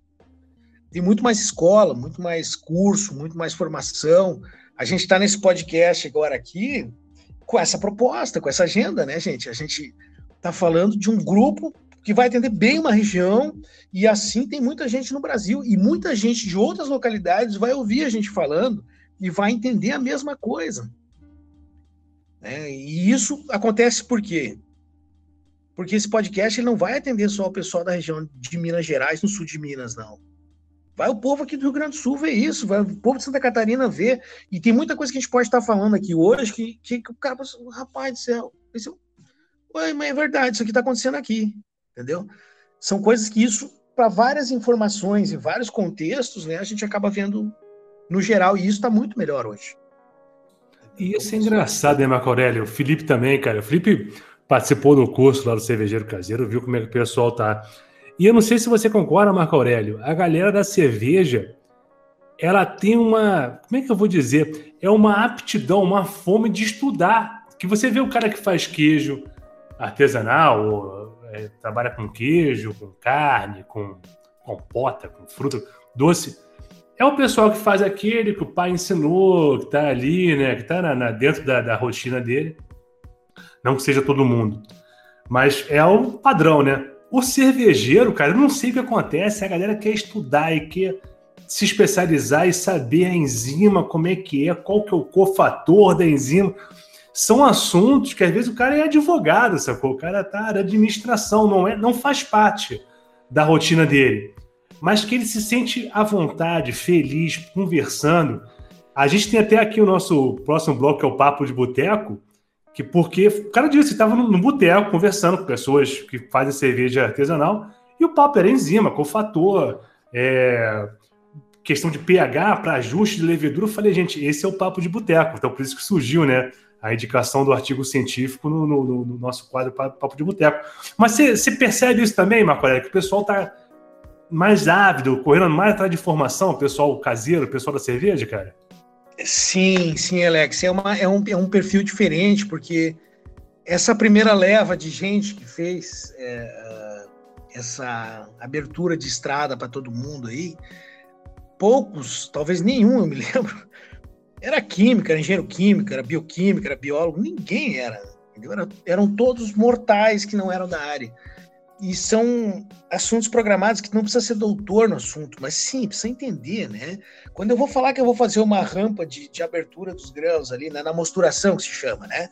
Tem muito mais escola, muito mais curso, muito mais formação, a gente está nesse podcast agora aqui com essa proposta, com essa agenda, né, gente? A gente está falando de um grupo que vai atender bem uma região e assim tem muita gente no Brasil e muita gente de outras localidades vai ouvir a gente falando e vai entender a mesma coisa. Né? E isso acontece por quê? Porque esse podcast ele não vai atender só o pessoal da região de Minas Gerais, no sul de Minas, não. Vai o povo aqui do Rio Grande do Sul ver isso, vai o povo de Santa Catarina ver. E tem muita coisa que a gente pode estar falando aqui hoje que, que, que o cara assim, rapaz do céu, esse, Ué, mas é verdade, isso aqui está acontecendo aqui, entendeu? São coisas que isso, para várias informações e vários contextos, né, a gente acaba vendo no geral, e isso está muito melhor hoje. E isso é engraçado, né, Marco Aurélio? O Felipe também, cara. O Felipe participou do curso lá do Cervejeiro Caseiro, viu como é que o pessoal tá e eu não sei se você concorda, Marco Aurélio, a galera da cerveja, ela tem uma, como é que eu vou dizer? É uma aptidão, uma fome de estudar. Que você vê o cara que faz queijo artesanal, é, trabalha com queijo, com carne, com compota, com fruta doce. É o pessoal que faz aquele que o pai ensinou, que está ali, né? Que está na, na, dentro da, da rotina dele. Não que seja todo mundo. Mas é o padrão, né? O cervejeiro, cara, eu não sei o que acontece, a galera quer estudar e quer se especializar e saber a enzima, como é que é, qual que é o cofator da enzima. São assuntos que às vezes o cara é advogado, sacou? O cara tá na administração, não é, não faz parte da rotina dele. Mas que ele se sente à vontade, feliz, conversando. A gente tem até aqui o nosso próximo bloco, que é o Papo de Boteco, que porque o cara disse, estava no, no boteco conversando com pessoas que fazem cerveja artesanal e o papo era enzima, cofator, é, questão de pH para ajuste de levedura. Eu falei, gente, esse é o papo de boteco. Então, por isso que surgiu, né? A indicação do artigo científico no, no, no nosso quadro Papo de Boteco. Mas você percebe isso também, Marco Aurélio, que o pessoal está mais ávido, correndo mais atrás de informação, o pessoal caseiro, o pessoal da cerveja, cara? Sim, sim, Alex. É, uma, é, um, é um perfil diferente, porque essa primeira leva de gente que fez é, essa abertura de estrada para todo mundo aí, poucos, talvez nenhum, eu me [LAUGHS] lembro, era química, era engenheiro químico, era bioquímica, era biólogo, ninguém era, era, eram todos mortais que não eram da área e são assuntos programados que não precisa ser doutor no assunto, mas sim, precisa entender, né? Quando eu vou falar que eu vou fazer uma rampa de, de abertura dos grãos ali, né, na mosturação que se chama, né?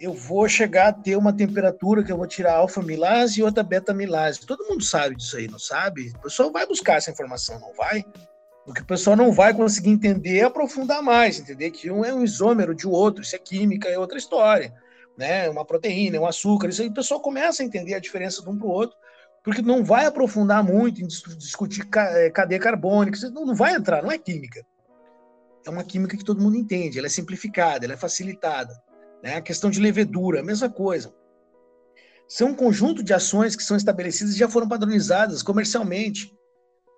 Eu vou chegar a ter uma temperatura que eu vou tirar alfa-milase e outra beta-milase. Todo mundo sabe disso aí, não sabe? O pessoal vai buscar essa informação, não vai? O que o pessoal não vai conseguir entender é aprofundar mais, entender que um é um isômero de outro, isso é química, é outra história né, uma proteína, um açúcar, isso aí o pessoal começa a entender a diferença de um para o outro, porque não vai aprofundar muito em discutir é, cadeia carbônica, você não, vai entrar, não é química. É uma química que todo mundo entende, ela é simplificada, ela é facilitada. Né? A questão de levedura, a mesma coisa. São um conjunto de ações que são estabelecidas e já foram padronizadas comercialmente,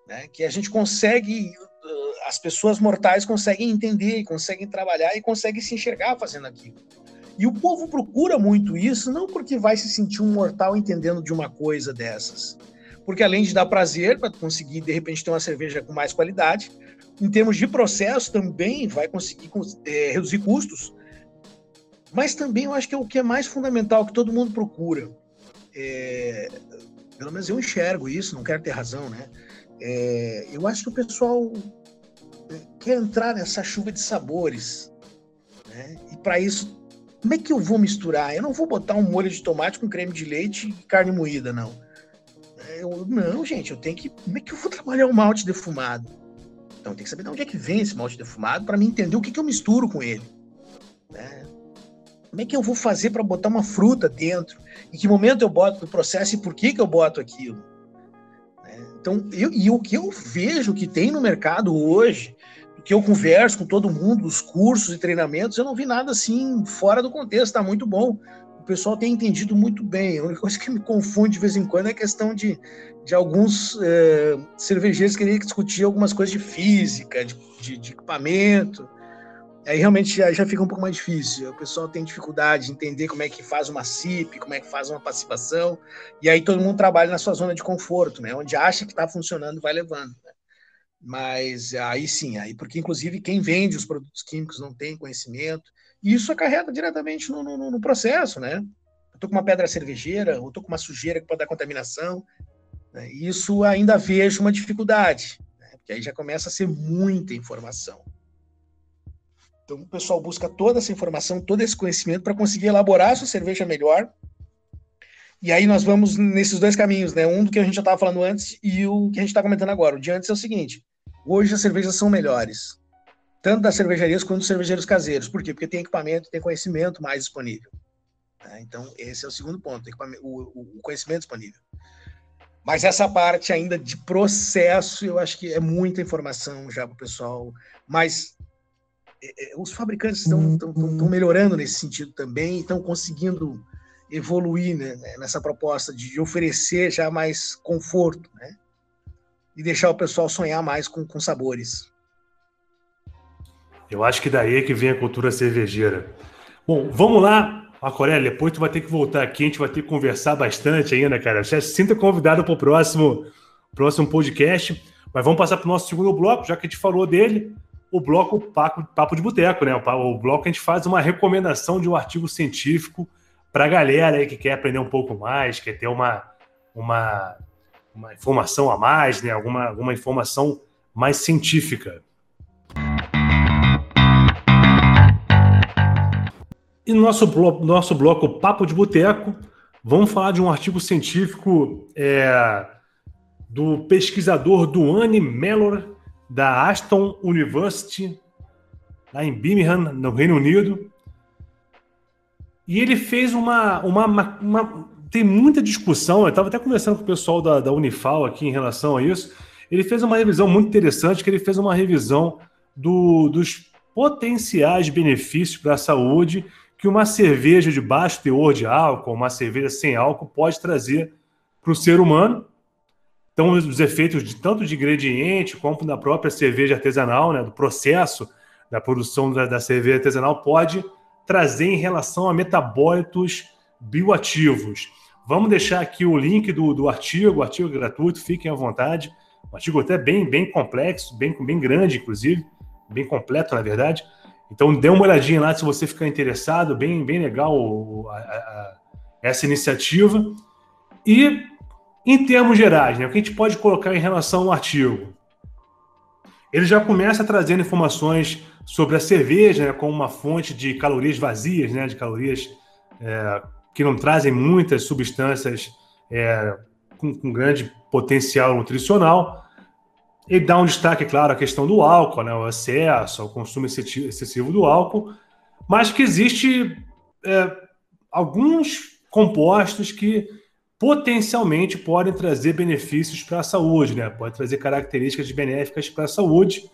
né? que a gente consegue, uh, as pessoas mortais conseguem entender, conseguem trabalhar e conseguem se enxergar fazendo aquilo. E o povo procura muito isso, não porque vai se sentir um mortal entendendo de uma coisa dessas. Porque além de dar prazer para conseguir, de repente, ter uma cerveja com mais qualidade, em termos de processo, também vai conseguir é, reduzir custos, mas também eu acho que é o que é mais fundamental, que todo mundo procura. É, pelo menos eu enxergo isso, não quero ter razão, né? É, eu acho que o pessoal é, quer entrar nessa chuva de sabores, né? E para isso, como é que eu vou misturar? Eu não vou botar um molho de tomate com creme de leite e carne moída, não. Eu, não, gente, eu tenho que. Como é que eu vou trabalhar o malte defumado? Então, tem que saber de onde é que vem esse malte defumado para me entender o que, que eu misturo com ele. Né? Como é que eu vou fazer para botar uma fruta dentro? Em que momento eu boto no processo e por que, que eu boto aquilo? Então, eu, e o que eu vejo que tem no mercado hoje, que eu converso com todo mundo, os cursos e treinamentos, eu não vi nada assim fora do contexto, está muito bom o pessoal tem entendido muito bem. A única coisa que me confunde de vez em quando é a questão de, de alguns é, cervejeiros quererem discutir algumas coisas de física, de, de, de equipamento. Aí realmente já, já, fica um pouco mais difícil. O pessoal tem dificuldade de entender como é que faz uma CIP, como é que faz uma passivação, e aí todo mundo trabalha na sua zona de conforto, né? Onde acha que está funcionando, vai levando. Né? Mas aí sim, aí porque inclusive quem vende os produtos químicos não tem conhecimento, e isso acarreta diretamente no, no, no processo, né? Eu tô com uma pedra cervejeira, ou tô com uma sujeira que pode dar contaminação. Né? Isso ainda vejo uma dificuldade, né? porque aí já começa a ser muita informação. Então o pessoal busca toda essa informação, todo esse conhecimento para conseguir elaborar a sua cerveja melhor. E aí nós vamos nesses dois caminhos, né? Um do que a gente já estava falando antes e o que a gente está comentando agora. O de antes é o seguinte: hoje as cervejas são melhores tanto das cervejarias quanto dos cervejeiros caseiros. Por quê? Porque tem equipamento, tem conhecimento mais disponível. Né? Então, esse é o segundo ponto, o, conhecimento disponível. Mas essa parte ainda de processo, eu acho que é muita informação já para o pessoal. Mas os fabricantes estão, melhorando nesse sentido também, estão conseguindo evoluir né, né, nessa proposta de oferecer já mais conforto, né? E deixar o pessoal sonhar mais com, com sabores. Eu acho que daí é que vem a cultura cervejeira. Bom, vamos lá, Aquarela, depois tu vai ter que voltar aqui, a gente vai ter que conversar bastante ainda, cara. Já sinta convidado para o próximo, próximo podcast. Mas vamos passar para o nosso segundo bloco, já que a gente falou dele, o bloco Papo, Papo de Boteco, né? O, bloco que a gente faz uma recomendação de um artigo científico para a galera aí que quer aprender um pouco mais, quer ter uma, uma, uma informação a mais, né? Alguma, alguma informação mais científica. E no nosso, blo nosso bloco Papo de Boteco, vamos falar de um artigo científico é, do pesquisador Duane Mellor, da Aston University, lá em Birmingham, no Reino Unido. E ele fez uma. uma, uma, uma tem muita discussão, eu estava até conversando com o pessoal da, da Unifal aqui em relação a isso. Ele fez uma revisão muito interessante, que ele fez uma revisão do, dos potenciais benefícios para a saúde que uma cerveja de baixo teor de álcool, uma cerveja sem álcool, pode trazer para o ser humano. Então, os efeitos de tanto de ingrediente como da própria cerveja artesanal, né, do processo da produção da, da cerveja artesanal, pode trazer em relação a metabólitos bioativos. Vamos deixar aqui o link do, do artigo, artigo é gratuito, fiquem à vontade. Um artigo até bem, bem complexo, bem, bem grande, inclusive, bem completo, na verdade. Então, dê uma olhadinha lá se você ficar interessado, bem, bem legal a, a, essa iniciativa. E, em termos gerais, né, o que a gente pode colocar em relação ao artigo? Ele já começa trazendo informações sobre a cerveja né, como uma fonte de calorias vazias, né, de calorias é, que não trazem muitas substâncias é, com, com grande potencial nutricional. Ele dá um destaque, claro, à questão do álcool, né, o excesso, o consumo excessivo do álcool, mas que existe é, alguns compostos que potencialmente podem trazer benefícios para a saúde, né? Pode trazer características benéficas para a saúde.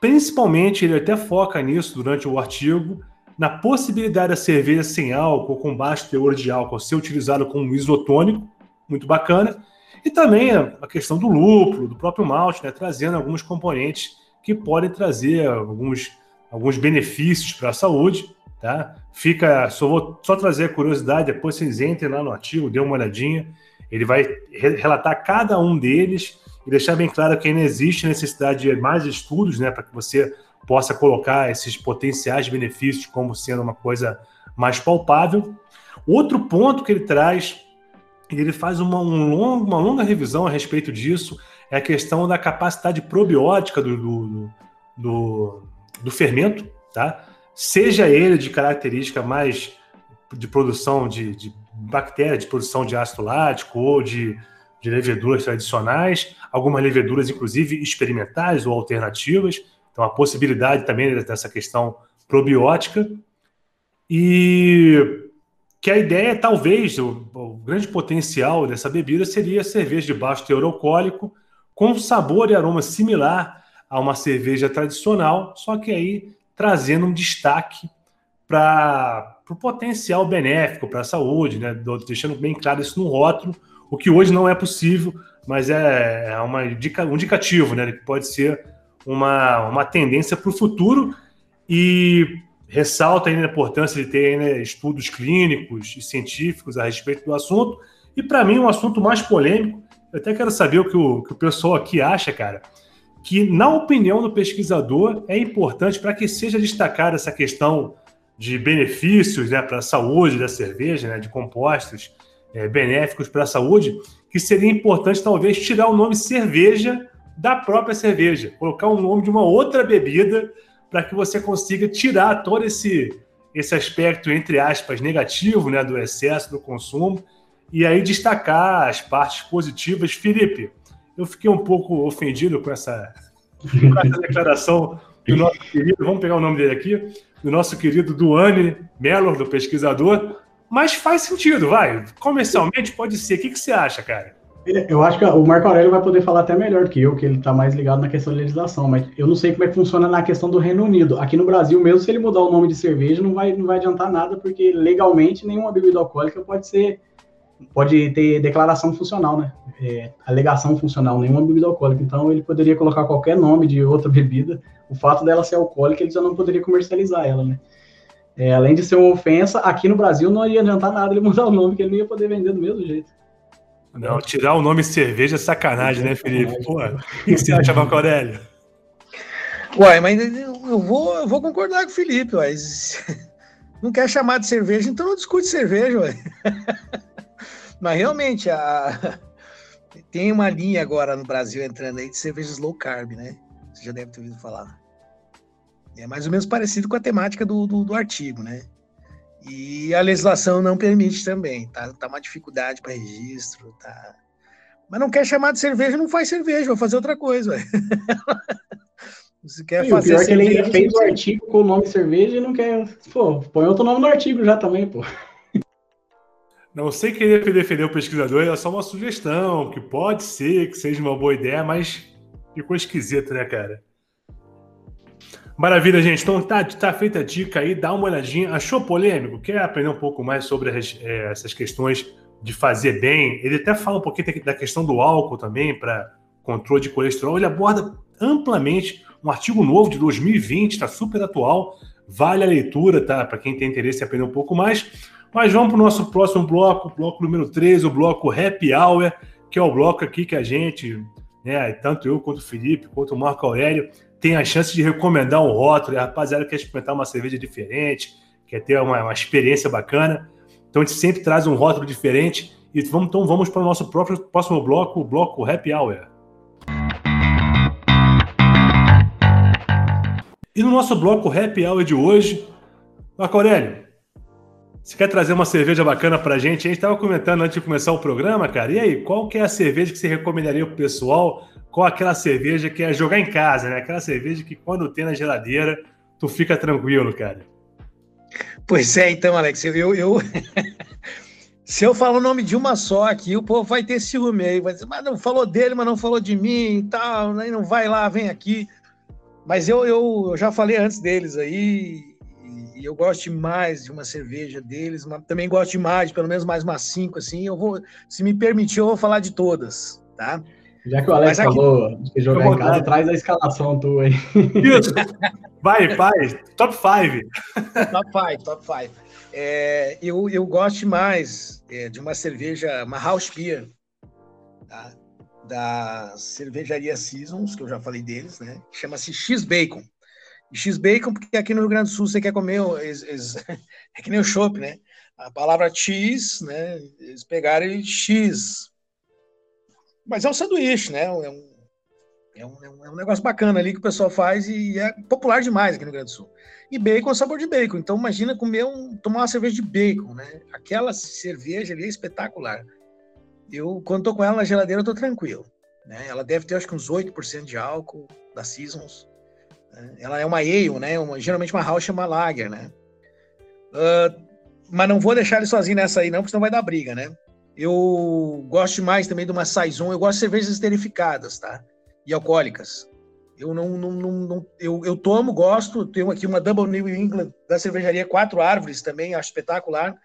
Principalmente, ele até foca nisso durante o artigo, na possibilidade da cerveja sem álcool, com baixo teor de álcool, ser utilizado como isotônico, muito bacana, e também a questão do lúpulo, do próprio malte, né, trazendo alguns componentes que podem trazer alguns, alguns benefícios para a saúde. Tá? Fica, só vou só trazer a curiosidade, depois vocês entrem lá no artigo, dê uma olhadinha. Ele vai relatar cada um deles e deixar bem claro que ainda existe necessidade de mais estudos, né, para que você possa colocar esses potenciais benefícios como sendo uma coisa mais palpável. Outro ponto que ele traz, ele faz uma, um long, uma longa revisão a respeito disso, é a questão da capacidade probiótica do, do, do, do fermento, tá? Seja ele de característica mais de produção de, de bactéria, de produção de ácido lático ou de, de leveduras tradicionais, algumas leveduras, inclusive, experimentais ou alternativas. Então, a possibilidade também dessa questão probiótica. E que a ideia, talvez, o, o, grande potencial dessa bebida seria cerveja de baixo teor alcoólico, com sabor e aroma similar a uma cerveja tradicional, só que aí trazendo um destaque para o potencial benéfico para a saúde, né? deixando bem claro isso no rótulo, o que hoje não é possível, mas é, é uma um indicativo, né? que pode ser uma, uma tendência para o futuro e ressalta ainda a importância de ter estudos clínicos e científicos a respeito do assunto. E para mim, um assunto mais polêmico, eu até quero saber o que o, que o pessoal aqui acha, cara, que, na opinião do pesquisador, é importante para que seja destacada essa questão de benefícios né, para a saúde da cerveja, né, de compostos é, benéficos para a saúde, que seria importante talvez tirar o nome cerveja da própria cerveja, colocar o nome de uma outra bebida para que você consiga tirar todo esse, esse aspecto, entre aspas, negativo né, do excesso do consumo e aí destacar as partes positivas. Felipe, eu fiquei um pouco ofendido com essa, com essa [LAUGHS] declaração do nosso querido, vamos pegar o nome dele aqui, do nosso querido Duane Mellor, do pesquisador, mas faz sentido, vai. Comercialmente pode ser. O que, que você acha, cara? Eu acho que o Marco Aurélio vai poder falar até melhor do que eu, que ele está mais ligado na questão da legislação, mas eu não sei como é que funciona na questão do Reino Unido. Aqui no Brasil, mesmo se ele mudar o nome de cerveja, não vai, não vai adiantar nada, porque legalmente nenhuma bebida alcoólica pode ser pode ter declaração funcional, né? É, alegação funcional, nenhuma bebida alcoólica. Então ele poderia colocar qualquer nome de outra [LAUGHS] bebida. O fato dela ser alcoólica, ele já não poderia comercializar ela, né? É, além de ser uma ofensa, aqui no Brasil não ia adiantar nada ele [LAUGHS] mudar o nome, que ele não ia poder vender do mesmo jeito. Não, tirar o nome cerveja é sacanagem, né, Felipe? Pô, o que você acha, Marco Aurélio? Uai, mas eu vou, eu vou concordar com o Felipe, mas [LAUGHS] não quer chamar de cerveja, então não discute cerveja, ué. Mas realmente, a... [LAUGHS] tem uma linha agora no Brasil entrando aí de cervejas low carb, né? Você já deve ter ouvido falar. É mais ou menos parecido com a temática do, do, do artigo, né? E a legislação não permite também, tá? Tá uma dificuldade para registro, tá? Mas não quer chamar de cerveja, não faz cerveja, vai fazer outra coisa, ué. [LAUGHS] Você quer e fazer o pior cerveja, é que ele fez o artigo com o nome cerveja e não quer. Pô, põe outro nome no artigo já também, pô. Não sei querer defender o pesquisador, é só uma sugestão, que pode ser que seja uma boa ideia, mas ficou esquisito, né, cara? Maravilha, gente. Então tá, tá feita a dica aí, dá uma olhadinha. Achou polêmico? Quer aprender um pouco mais sobre as, é, essas questões de fazer bem? Ele até fala um pouquinho da questão do álcool também, para controle de colesterol. Ele aborda amplamente um artigo novo de 2020, está super atual. Vale a leitura, tá? Para quem tem interesse em aprender um pouco mais. Mas vamos para o nosso próximo bloco, bloco número 3, o bloco Happy Hour, que é o bloco aqui que a gente, né, tanto eu quanto o Felipe, quanto o Marco Aurélio, tem a chance de recomendar um rótulo. A rapaziada quer experimentar uma cerveja diferente, quer ter uma, uma experiência bacana. Então a gente sempre traz um rótulo diferente. E vamos, então vamos para o nosso próprio, próximo bloco, o bloco Happy Hour. E no nosso bloco Happy Hour de hoje, Marco Aurélio, você quer trazer uma cerveja bacana pra gente? A gente estava comentando antes de começar o programa, cara. E aí, qual que é a cerveja que você recomendaria pro pessoal? Qual aquela cerveja que é jogar em casa, né? Aquela cerveja que quando tem na geladeira, tu fica tranquilo, cara. Pois é, então, Alex, eu, eu... [LAUGHS] se eu falar o nome de uma só aqui, o povo vai ter ciúme aí, vai dizer, mas não falou dele, mas não falou de mim e tal, aí não vai lá, vem aqui. Mas eu, eu, eu já falei antes deles aí, e eu gosto demais de uma cerveja deles, mas também gosto demais, pelo menos mais umas cinco, assim. Eu vou, se me permitir, eu vou falar de todas, tá? Já que o Alex aqui, falou de jogar em casa, traz a escalação tua aí. Isso. Vai, vai. Top 5. Top 5, top 5. É, eu, eu gosto mais é, de uma cerveja, uma house beer, tá? da cervejaria Seasons, que eu já falei deles, né? Chama-se X-Bacon. X-Bacon, porque aqui no Rio Grande do Sul você quer comer, [LAUGHS] é que nem o chopp, né? A palavra cheese, né? Eles pegaram X. Mas é um sanduíche, né? É um, é um, é um negócio bacana ali que o pessoal faz e é popular demais aqui no Rio Grande do Sul. E bacon é sabor de bacon. Então imagina comer um, tomar uma cerveja de bacon, né? Aquela cerveja ali é espetacular. Eu, quando tô com ela na geladeira, eu tô tranquilo. Né? Ela deve ter, acho que uns 8% de álcool da Seasons. Né? Ela é uma ale, né? Uma, geralmente uma house chama lager, né? Uh, mas não vou deixar ele sozinho nessa aí, não, porque senão vai dar briga, né? Eu gosto mais também de uma Saison, eu gosto de cervejas esterificadas, tá? E alcoólicas. Eu não, não, não, não eu, eu tomo, gosto. Tenho aqui uma Double New England da cervejaria Quatro Árvores também, acho espetacular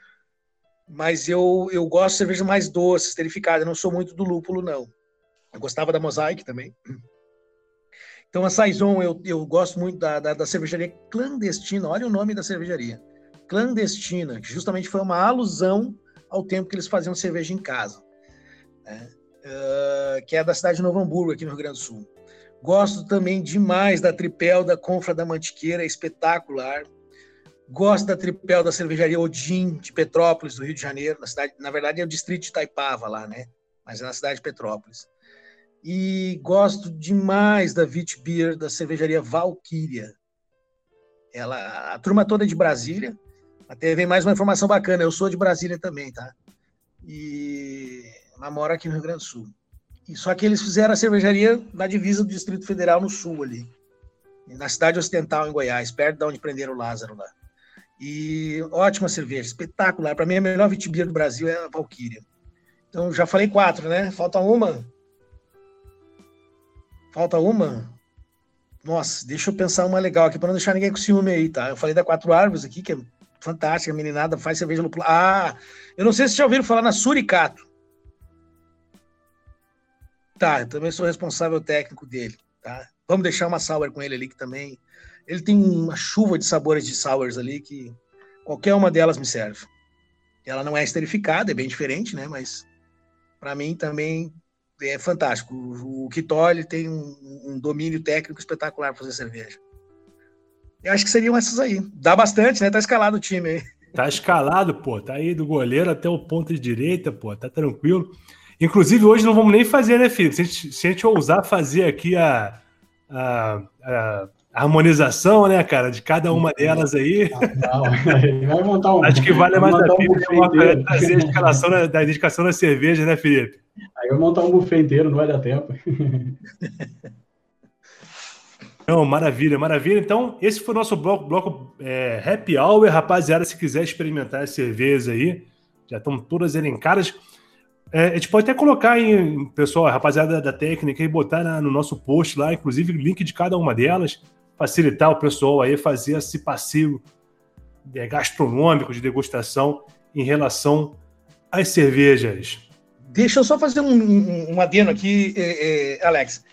mas eu, eu gosto de cerveja mais doce, esterificada. Eu não sou muito do lúpulo, não. Eu gostava da Mosaic também. Então, a Saison, eu, eu gosto muito da, da, da, cervejaria clandestina. Olha o nome da cervejaria. Clandestina, que justamente foi uma alusão ao tempo que eles faziam cerveja em casa. Né? Uh, que é da cidade de Novo Hamburgo, aqui no Rio Grande do Sul. Gosto também demais da Tripel, da Confra da Mantiqueira, espetacular. Gosto da tripel da cervejaria Odin, de Petrópolis, do Rio de Janeiro, na cidade, na verdade é o distrito de Taipava lá, né? Mas é na cidade de Petrópolis. E gosto demais da Vit Beer da cervejaria Valkyria. Ela, a turma toda é de Brasília. Até vem mais uma informação bacana. Eu sou de Brasília também, tá? E mas moro aqui no Rio Grande do Sul. E só que eles fizeram a cervejaria na divisa do Distrito Federal no sul ali, na cidade ocidental em Goiás, perto de onde prenderam o Lázaro lá. E ótima cerveja, espetacular. Para mim, a melhor vitibia do Brasil é a Valkyria. Então, já falei quatro, né? Falta uma. Falta uma. Nossa, deixa eu pensar uma legal aqui, para não deixar ninguém com ciúme aí, tá? Eu falei da Quatro Árvores aqui, que é fantástica, meninada faz cerveja lupulada. Ah, eu não sei se já ouviram falar na Suricato. Tá, eu também sou responsável técnico dele, tá? Vamos deixar uma sour com ele ali, que também ele tem uma chuva de sabores de sours ali que qualquer uma delas me serve. Ela não é esterificada, é bem diferente, né? Mas para mim também é fantástico. O, o tem um, um, domínio técnico espetacular para fazer cerveja. Eu acho que seriam essas aí. Dá bastante, né? Tá escalado o time aí. Tá escalado, pô. Tá aí do goleiro até o ponto de direita, pô. Tá tranquilo. Inclusive, hoje não vamos nem fazer, né, filho? Se a gente, se a gente ousar fazer aqui a, a, a harmonização, né, cara, de cada uma delas aí. vai montar um. Acho que vale mais a pena um trazer a escalação da, da dedicação da cerveja, né, Felipe? Aí eu montar um buffet inteiro, não vai dar tempo. Não, maravilha, maravilha. Então, esse foi o nosso bloco, bloco é, Happy Hour. Rapaziada, se quiser experimentar as cervejas aí, já estão todas elencadas. É, a gente pode até colocar em, pessoal, rapaziada da técnica, e botar na, no nosso post lá, inclusive, o link de cada uma delas facilitar o pessoal aí fazer esse passeio é, gastronômico de degustação em relação às cervejas. Deixa eu só fazer um, um, um adeno aqui, é, é, Alex.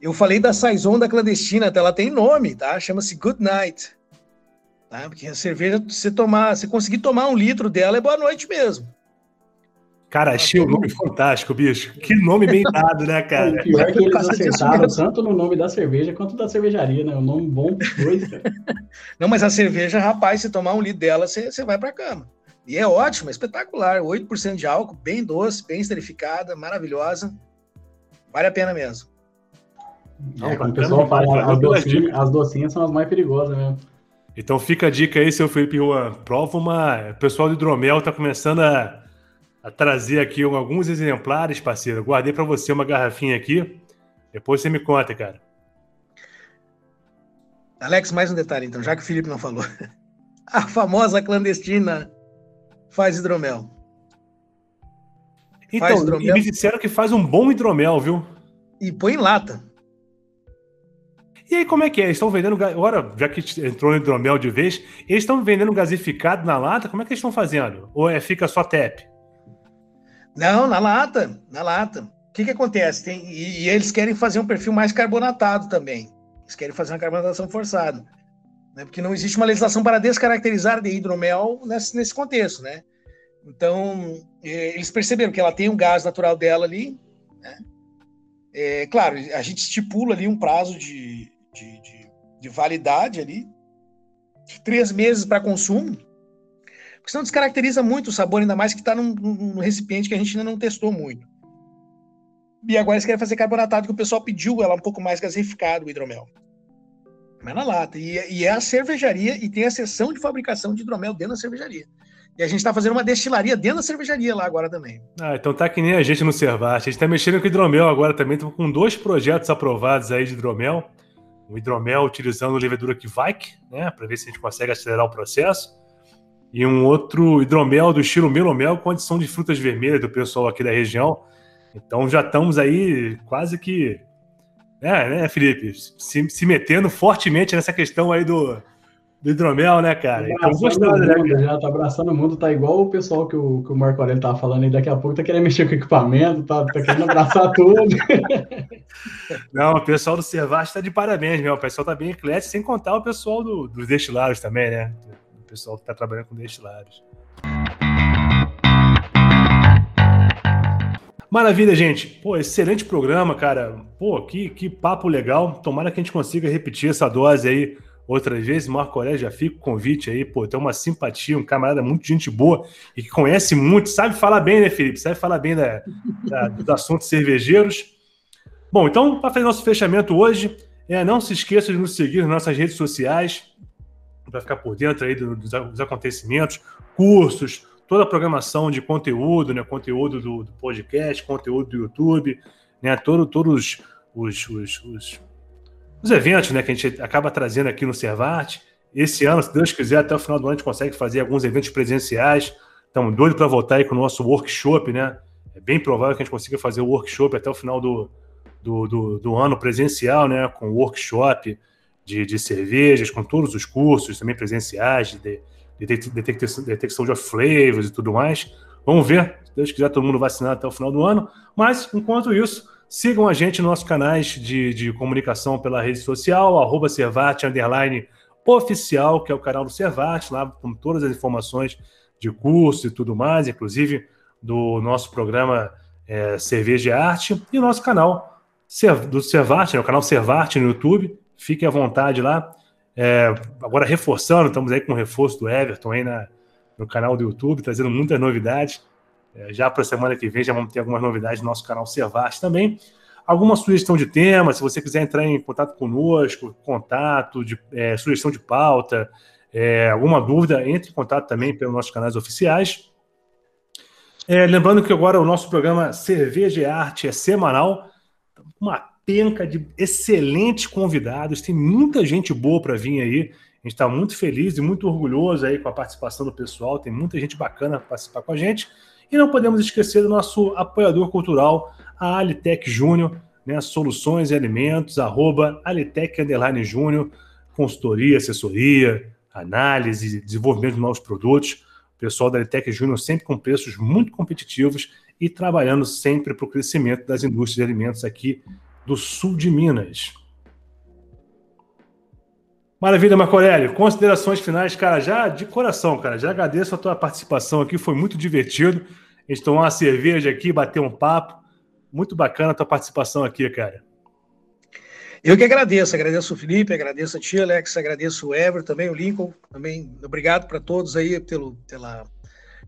Eu falei da Saison da clandestina, ela tem nome, tá? Chama-se Good Night. Tá? Porque a cerveja, você tomar, você conseguir tomar um litro dela é boa noite mesmo. Cara, achei o nome fantástico, bicho. Que nome bem dado, né, [LAUGHS] cara? O pior é que eles acertaram tanto no nome da cerveja quanto da cervejaria, né? O nome bom dois, cara. [LAUGHS] Não, mas a cerveja, rapaz, se tomar um litro dela, você, você vai pra cama. E é ótimo, é espetacular. 8% de álcool, bem doce, bem esterificada, maravilhosa. Vale a pena mesmo. É, quando o pessoal fala as docinhas, as docinhas são as mais perigosas mesmo. Então fica a dica aí, seu Felipe Juan. Prova uma. O pessoal do hidromel tá começando a a trazer aqui alguns exemplares, parceiro. Guardei para você uma garrafinha aqui. Depois você me conta, cara. Alex, mais um detalhe, então, já que o Felipe não falou. [LAUGHS] A famosa clandestina faz hidromel. Então, faz hidromel. e me disseram que faz um bom hidromel, viu? E põe em lata. E aí, como é que é? Eles estão vendendo. Agora, já que entrou no hidromel de vez, eles estão vendendo gasificado na lata? Como é que eles estão fazendo? Ou é, fica só TEP? Não, na lata, na lata. O que, que acontece? Tem, e, e, eles querem fazer um perfil mais carbonatado também. Eles querem fazer uma carbonatação forçada. Né? Porque não existe uma legislação para descaracterizar de hidromel nesse, nesse contexto, né? Então, eles perceberam que ela tem um gás natural dela ali, Né? É, claro, a gente estipula ali um prazo de, de, de, de validade ali, três meses para consumo, porque senão descaracteriza muito o sabor, ainda mais que está num, num, recipiente que a gente ainda não testou muito. E agora eles querem fazer carbonatado, que o pessoal pediu ela um pouco mais gaseificado, o hidromel. Mas na lata. E, e é a cervejaria, e tem a seção de fabricação de hidromel dentro da cervejaria. E a gente está fazendo uma destilaria dentro da cervejaria lá agora também. Ah, então tá que nem a gente no Servate. A gente está mexendo com hidromel agora também. Estamos com dois projetos aprovados aí de hidromel. O hidromel utilizando levedura Kvaik, né? Para ver se a gente consegue acelerar o processo. E um outro hidromel do estilo Melomel com adição de frutas vermelhas do pessoal aqui da região. Então já estamos aí quase que. É, né, Felipe? Se, se metendo fortemente nessa questão aí do, do hidromel, né, cara? Então, gostando, né, cara? Já tá abraçando o mundo, tá igual o pessoal que o, que o Marco Aurélio tava falando aí, daqui a pouco tá querendo mexer com equipamento, tá, tá querendo abraçar [LAUGHS] tudo. Não, o pessoal do Cervaz tá de parabéns, meu. O pessoal tá bem eclético, sem contar o pessoal do, dos destilados também, né? Pessoal que tá trabalhando com destilados. Maravilha, gente. Pô, excelente programa, cara. Pô, que, que papo legal. Tomara que a gente consiga repetir essa dose aí outras vezes. Marco Aurélio já fica o convite aí, pô, tem uma simpatia, um camarada muito gente boa e que conhece muito, sabe falar bem, né, Felipe? Sabe falar bem da, da, dos assuntos cervejeiros. Bom, então, para fazer nosso fechamento hoje, é, não se esqueça de nos seguir nas nossas redes sociais para ficar por dentro aí dos, dos, acontecimentos, cursos, toda a programação de conteúdo, né, conteúdo do, do podcast, conteúdo do YouTube, né, todo, todos os, os, os os eventos né, que a gente acaba trazendo aqui no Servate. Esse ano, se Deus quiser, até o final do ano a gente consegue fazer alguns eventos presenciais. Estamos doidos para voltar aí com o nosso workshop, né? É bem provável que a gente consiga fazer o workshop até o final do, do, do, do ano presencial, né? Com workshop de, de cervejas, com todos os cursos também presenciais, de, de, de detecção, detecção de flavors e tudo mais. Vamos ver, se Deus quiser, todo mundo vacinado até o final do ano. Mas, enquanto isso, Sigam a gente nos nossos canais de, de comunicação pela rede social, arroba Servate, underline oficial, que é o canal do Servate, lá com todas as informações de curso e tudo mais, inclusive do nosso programa é, Cerveja e Arte, e o nosso canal do Servate, né, o canal Servate no YouTube. Fique à vontade lá. É, agora reforçando, estamos aí com o reforço do Everton aí na, no canal do YouTube, trazendo muitas novidades. É, já para a semana que vem já vamos ter algumas novidades no nosso canal Servate também. Alguma sugestão de tema, se você quiser entrar em contato conosco, contato, de, é, sugestão de pauta, é, alguma dúvida, entre em contato também pelos nossos canais oficiais. É, lembrando que agora o nosso programa Cerveja e Arte é semanal, uma penca de excelentes convidados, tem muita gente boa para vir aí. A gente está muito feliz e muito orgulhoso aí com a participação do pessoal, tem muita gente bacana para participar com a gente. E não podemos esquecer do nosso apoiador cultural, a Alitec Júnior, né, soluções e alimentos, arroba Alitec Underline Júnior, consultoria, assessoria, análise, desenvolvimento de novos produtos. O pessoal da Alitec Júnior sempre com preços muito competitivos e trabalhando sempre para o crescimento das indústrias de alimentos aqui do sul de Minas. Maravilha, Marco Aurélio. Considerações finais, cara, já de coração, cara. Já agradeço a tua participação aqui, foi muito divertido. A gente tomou uma cerveja aqui, bateu um papo. Muito bacana a tua participação aqui, cara. Eu que agradeço, agradeço o Felipe, agradeço a ti, Alex, agradeço o Ever, também o Lincoln, também obrigado para todos aí pelo, pela,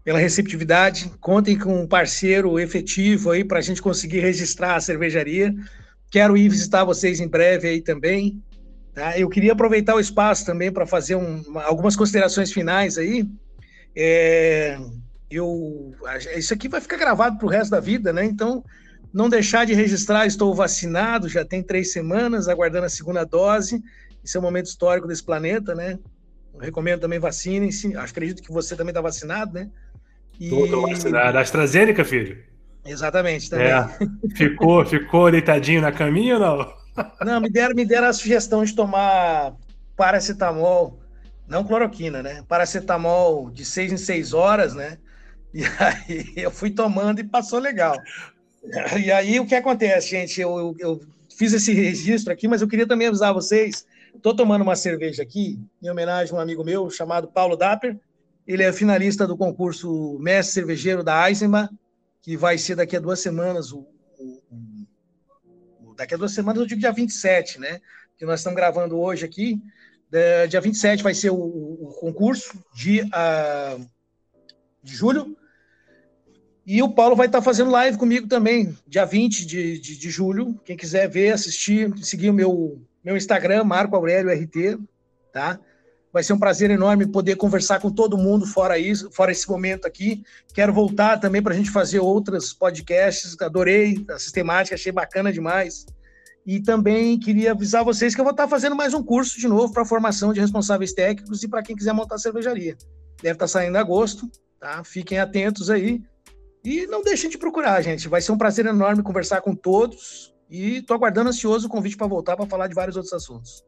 pela receptividade. Contem com um parceiro efetivo aí para a gente conseguir registrar a cervejaria. Quero ir visitar vocês em breve aí também. Tá? Eu queria aproveitar o espaço também para fazer um, algumas considerações finais aí. É, eu, isso aqui vai ficar gravado para o resto da vida, né? Então, não deixar de registrar, estou vacinado, já tem três semanas, aguardando a segunda dose. Isso é um momento histórico desse planeta, né? Eu recomendo também vacinem-se. Acredito que você também está vacinado, né? Estou vacinado. AstraZeneca, filho? Exatamente, também. É. Ficou, ficou deitadinho na caminha ou não? Não, me deram, me deram a sugestão de tomar paracetamol, não cloroquina, né? Paracetamol de seis em seis horas, né? E aí [LAUGHS] eu fui tomando e passou legal. E aí o que acontece, gente? Eu, eu, eu fiz esse registro aqui, mas eu queria também avisar vocês. Estou tomando uma cerveja aqui, em homenagem a um amigo meu chamado Paulo Dapper. Ele é finalista do concurso Mestre Cervejeiro da Eisenbach, que vai ser daqui a duas semanas o, o daqui a duas semanas eu digo dia 27, né? Que nós estamos gravando hoje aqui. É, dia 27 vai ser o, o concurso de, uh, de julho. E o Paulo vai estar fazendo live comigo também, dia 20 de, de, de julho. Quem quiser ver, assistir, seguir o meu, meu Instagram, Marco Aurélio RT, tá? Vai ser um prazer enorme poder conversar com todo mundo fora isso, fora esse momento aqui. Quero voltar também para a gente fazer outros podcasts. Adorei a sistemática, achei bacana demais. E também queria avisar vocês que eu vou estar fazendo mais um curso de novo para formação de responsáveis técnicos e para quem quiser montar cervejaria. Deve estar saindo em agosto, tá? Fiquem atentos aí. E não deixem de procurar, gente. Vai ser um prazer enorme conversar com todos. E estou aguardando ansioso o convite para voltar para falar de vários outros assuntos.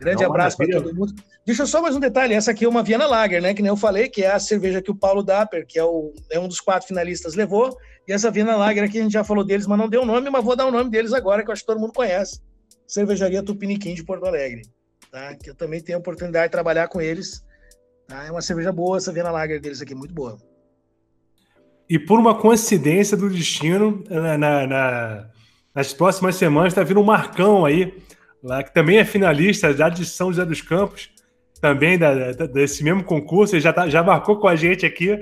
Grande não, abraço para todo mundo. Deixa eu só mais um detalhe: essa aqui é uma Viena Lager, né? Que nem eu falei, que é a cerveja que o Paulo Dapper, que é, o, é um dos quatro finalistas, levou. E essa Viena Lager aqui a gente já falou deles, mas não deu nome, mas vou dar o nome deles agora, que eu acho que todo mundo conhece. Cervejaria Tupiniquim de Porto Alegre. Tá? Que eu também tenho a oportunidade de trabalhar com eles. Tá? É uma cerveja boa, essa Viena Lager deles aqui, muito boa. E por uma coincidência do destino, na, na, na, nas próximas semanas está vindo um Marcão aí lá que também é finalista já de São José dos Campos, também da, da, desse mesmo concurso, ele já, tá, já marcou com a gente aqui.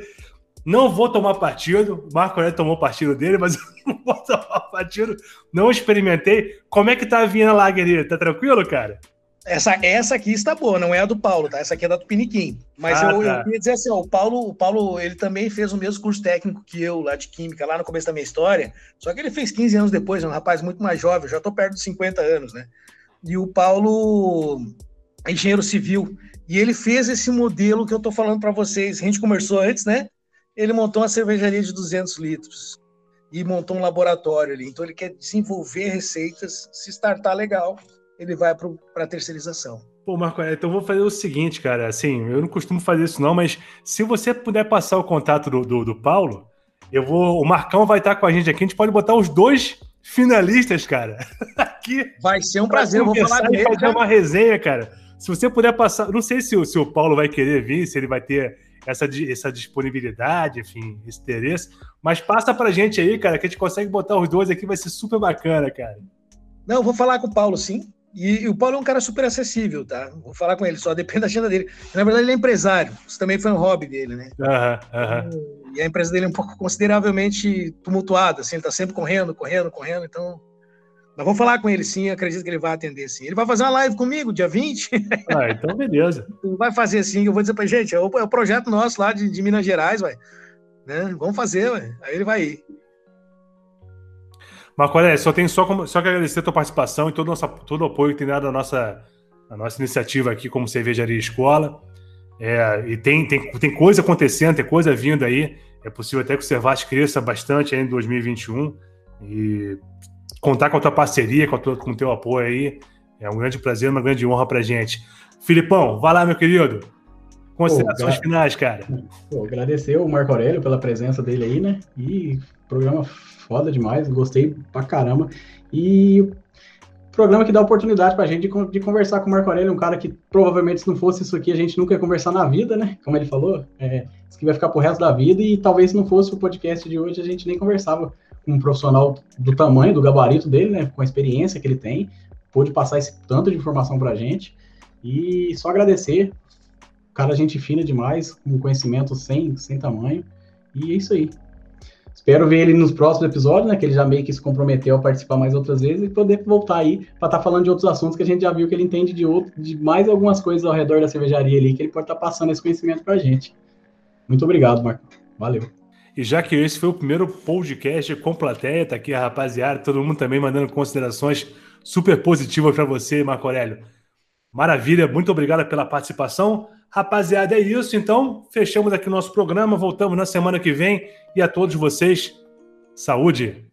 Não vou tomar partido, o Marco Aurélio tomou partido dele, mas [LAUGHS] eu não vou tomar partido, não experimentei. Como é que tá a Viena Lager Tá tranquilo, cara? Essa, essa aqui está boa, não é a do Paulo, tá? Essa aqui é da Tupiniquim. Mas ah, eu, tá. eu queria dizer assim, ó, o Paulo, o Paulo, ele também fez o mesmo curso técnico que eu, lá de Química, lá no começo da minha história, só que ele fez 15 anos depois, é um rapaz muito mais jovem, já tô perto de 50 anos, né? E o Paulo é engenheiro civil. E ele fez esse modelo que eu estou falando para vocês. A gente conversou antes, né? Ele montou uma cervejaria de 200 litros e montou um laboratório ali. Então ele quer desenvolver receitas. Se startar legal, ele vai para a terceirização. Pô, Marco, então vou fazer o seguinte, cara. Assim, eu não costumo fazer isso não, mas se você puder passar o contato do, do, do Paulo, eu vou. O Marcão vai estar com a gente aqui. A gente pode botar os dois finalistas, cara. [LAUGHS] Aqui. Vai ser um prazer, vou falar com ele. fazer uma resenha, cara. Se você puder passar, não sei se o, se o Paulo vai querer vir, se ele vai ter essa, essa disponibilidade, enfim, esse interesse, mas passa pra gente aí, cara, que a gente consegue botar os dois aqui, vai ser super bacana, cara. Não, vou falar com o Paulo, sim. E, e, o Paulo é um cara super acessível, tá? Vou falar com ele, só depende da agenda dele. Na verdade, ele é empresário. Isso também foi um hobby dele, né? Uhum, uhum. E a empresa dele é um pouco consideravelmente tumultuada, assim, ele tá sempre correndo, correndo, correndo, então. Mas vamos falar com ele sim, acredito que ele vai atender sim. Ele vai fazer uma live comigo, dia 20. Ah, então beleza. [LAUGHS] vai fazer sim, eu vou dizer pra gente, é o, é o projeto nosso lá de, de Minas Gerais, vai. Né? Vamos fazer, vai. aí ele vai ir. Marco Aurélio, só tenho só, só que agradecer a tua participação e todo, nossa, todo o apoio que tem dado à nossa, à nossa iniciativa aqui como Cervejaria Escola. É, e tem, tem, tem coisa acontecendo, tem coisa vindo aí. É possível até que o Servate cresça bastante em 2021. E contar com a tua parceria, com, a tua, com o teu apoio aí, é um grande prazer, uma grande honra pra gente. Filipão, vai lá, meu querido. Considerações Pô, finais, cara. Pô, agradecer o Marco Aurélio pela presença dele aí, né? E programa foda demais, gostei pra caramba. E programa que dá oportunidade pra gente de, de, conversar com o Marco Aurélio, um cara que provavelmente se não fosse isso aqui a gente nunca ia conversar na vida, né? Como ele falou, é, isso que vai ficar pro resto da vida e talvez se não fosse o podcast de hoje a gente nem conversava um profissional do tamanho, do gabarito dele, né? Com a experiência que ele tem, pôde passar esse tanto de informação pra gente e só agradecer, cara gente fina demais, com conhecimento sem, sem tamanho e é isso aí. Espero ver ele nos próximos episódios, né? Que ele já meio que se comprometeu a participar mais outras vezes e poder voltar aí para estar tá falando de outros assuntos que a gente já viu que ele entende de outro, de mais algumas coisas ao redor da cervejaria ali que ele pode estar tá passando esse conhecimento para a gente. Muito obrigado, Marco. Valeu. E já que esse foi o primeiro podcast com plateia, tá aqui a rapaziada, todo mundo também mandando considerações super positivas para você, Marco Aurélio. Maravilha, muito obrigado pela participação. Rapaziada, é isso. Então, fechamos aqui o nosso programa. Voltamos na semana que vem. E a todos vocês, saúde!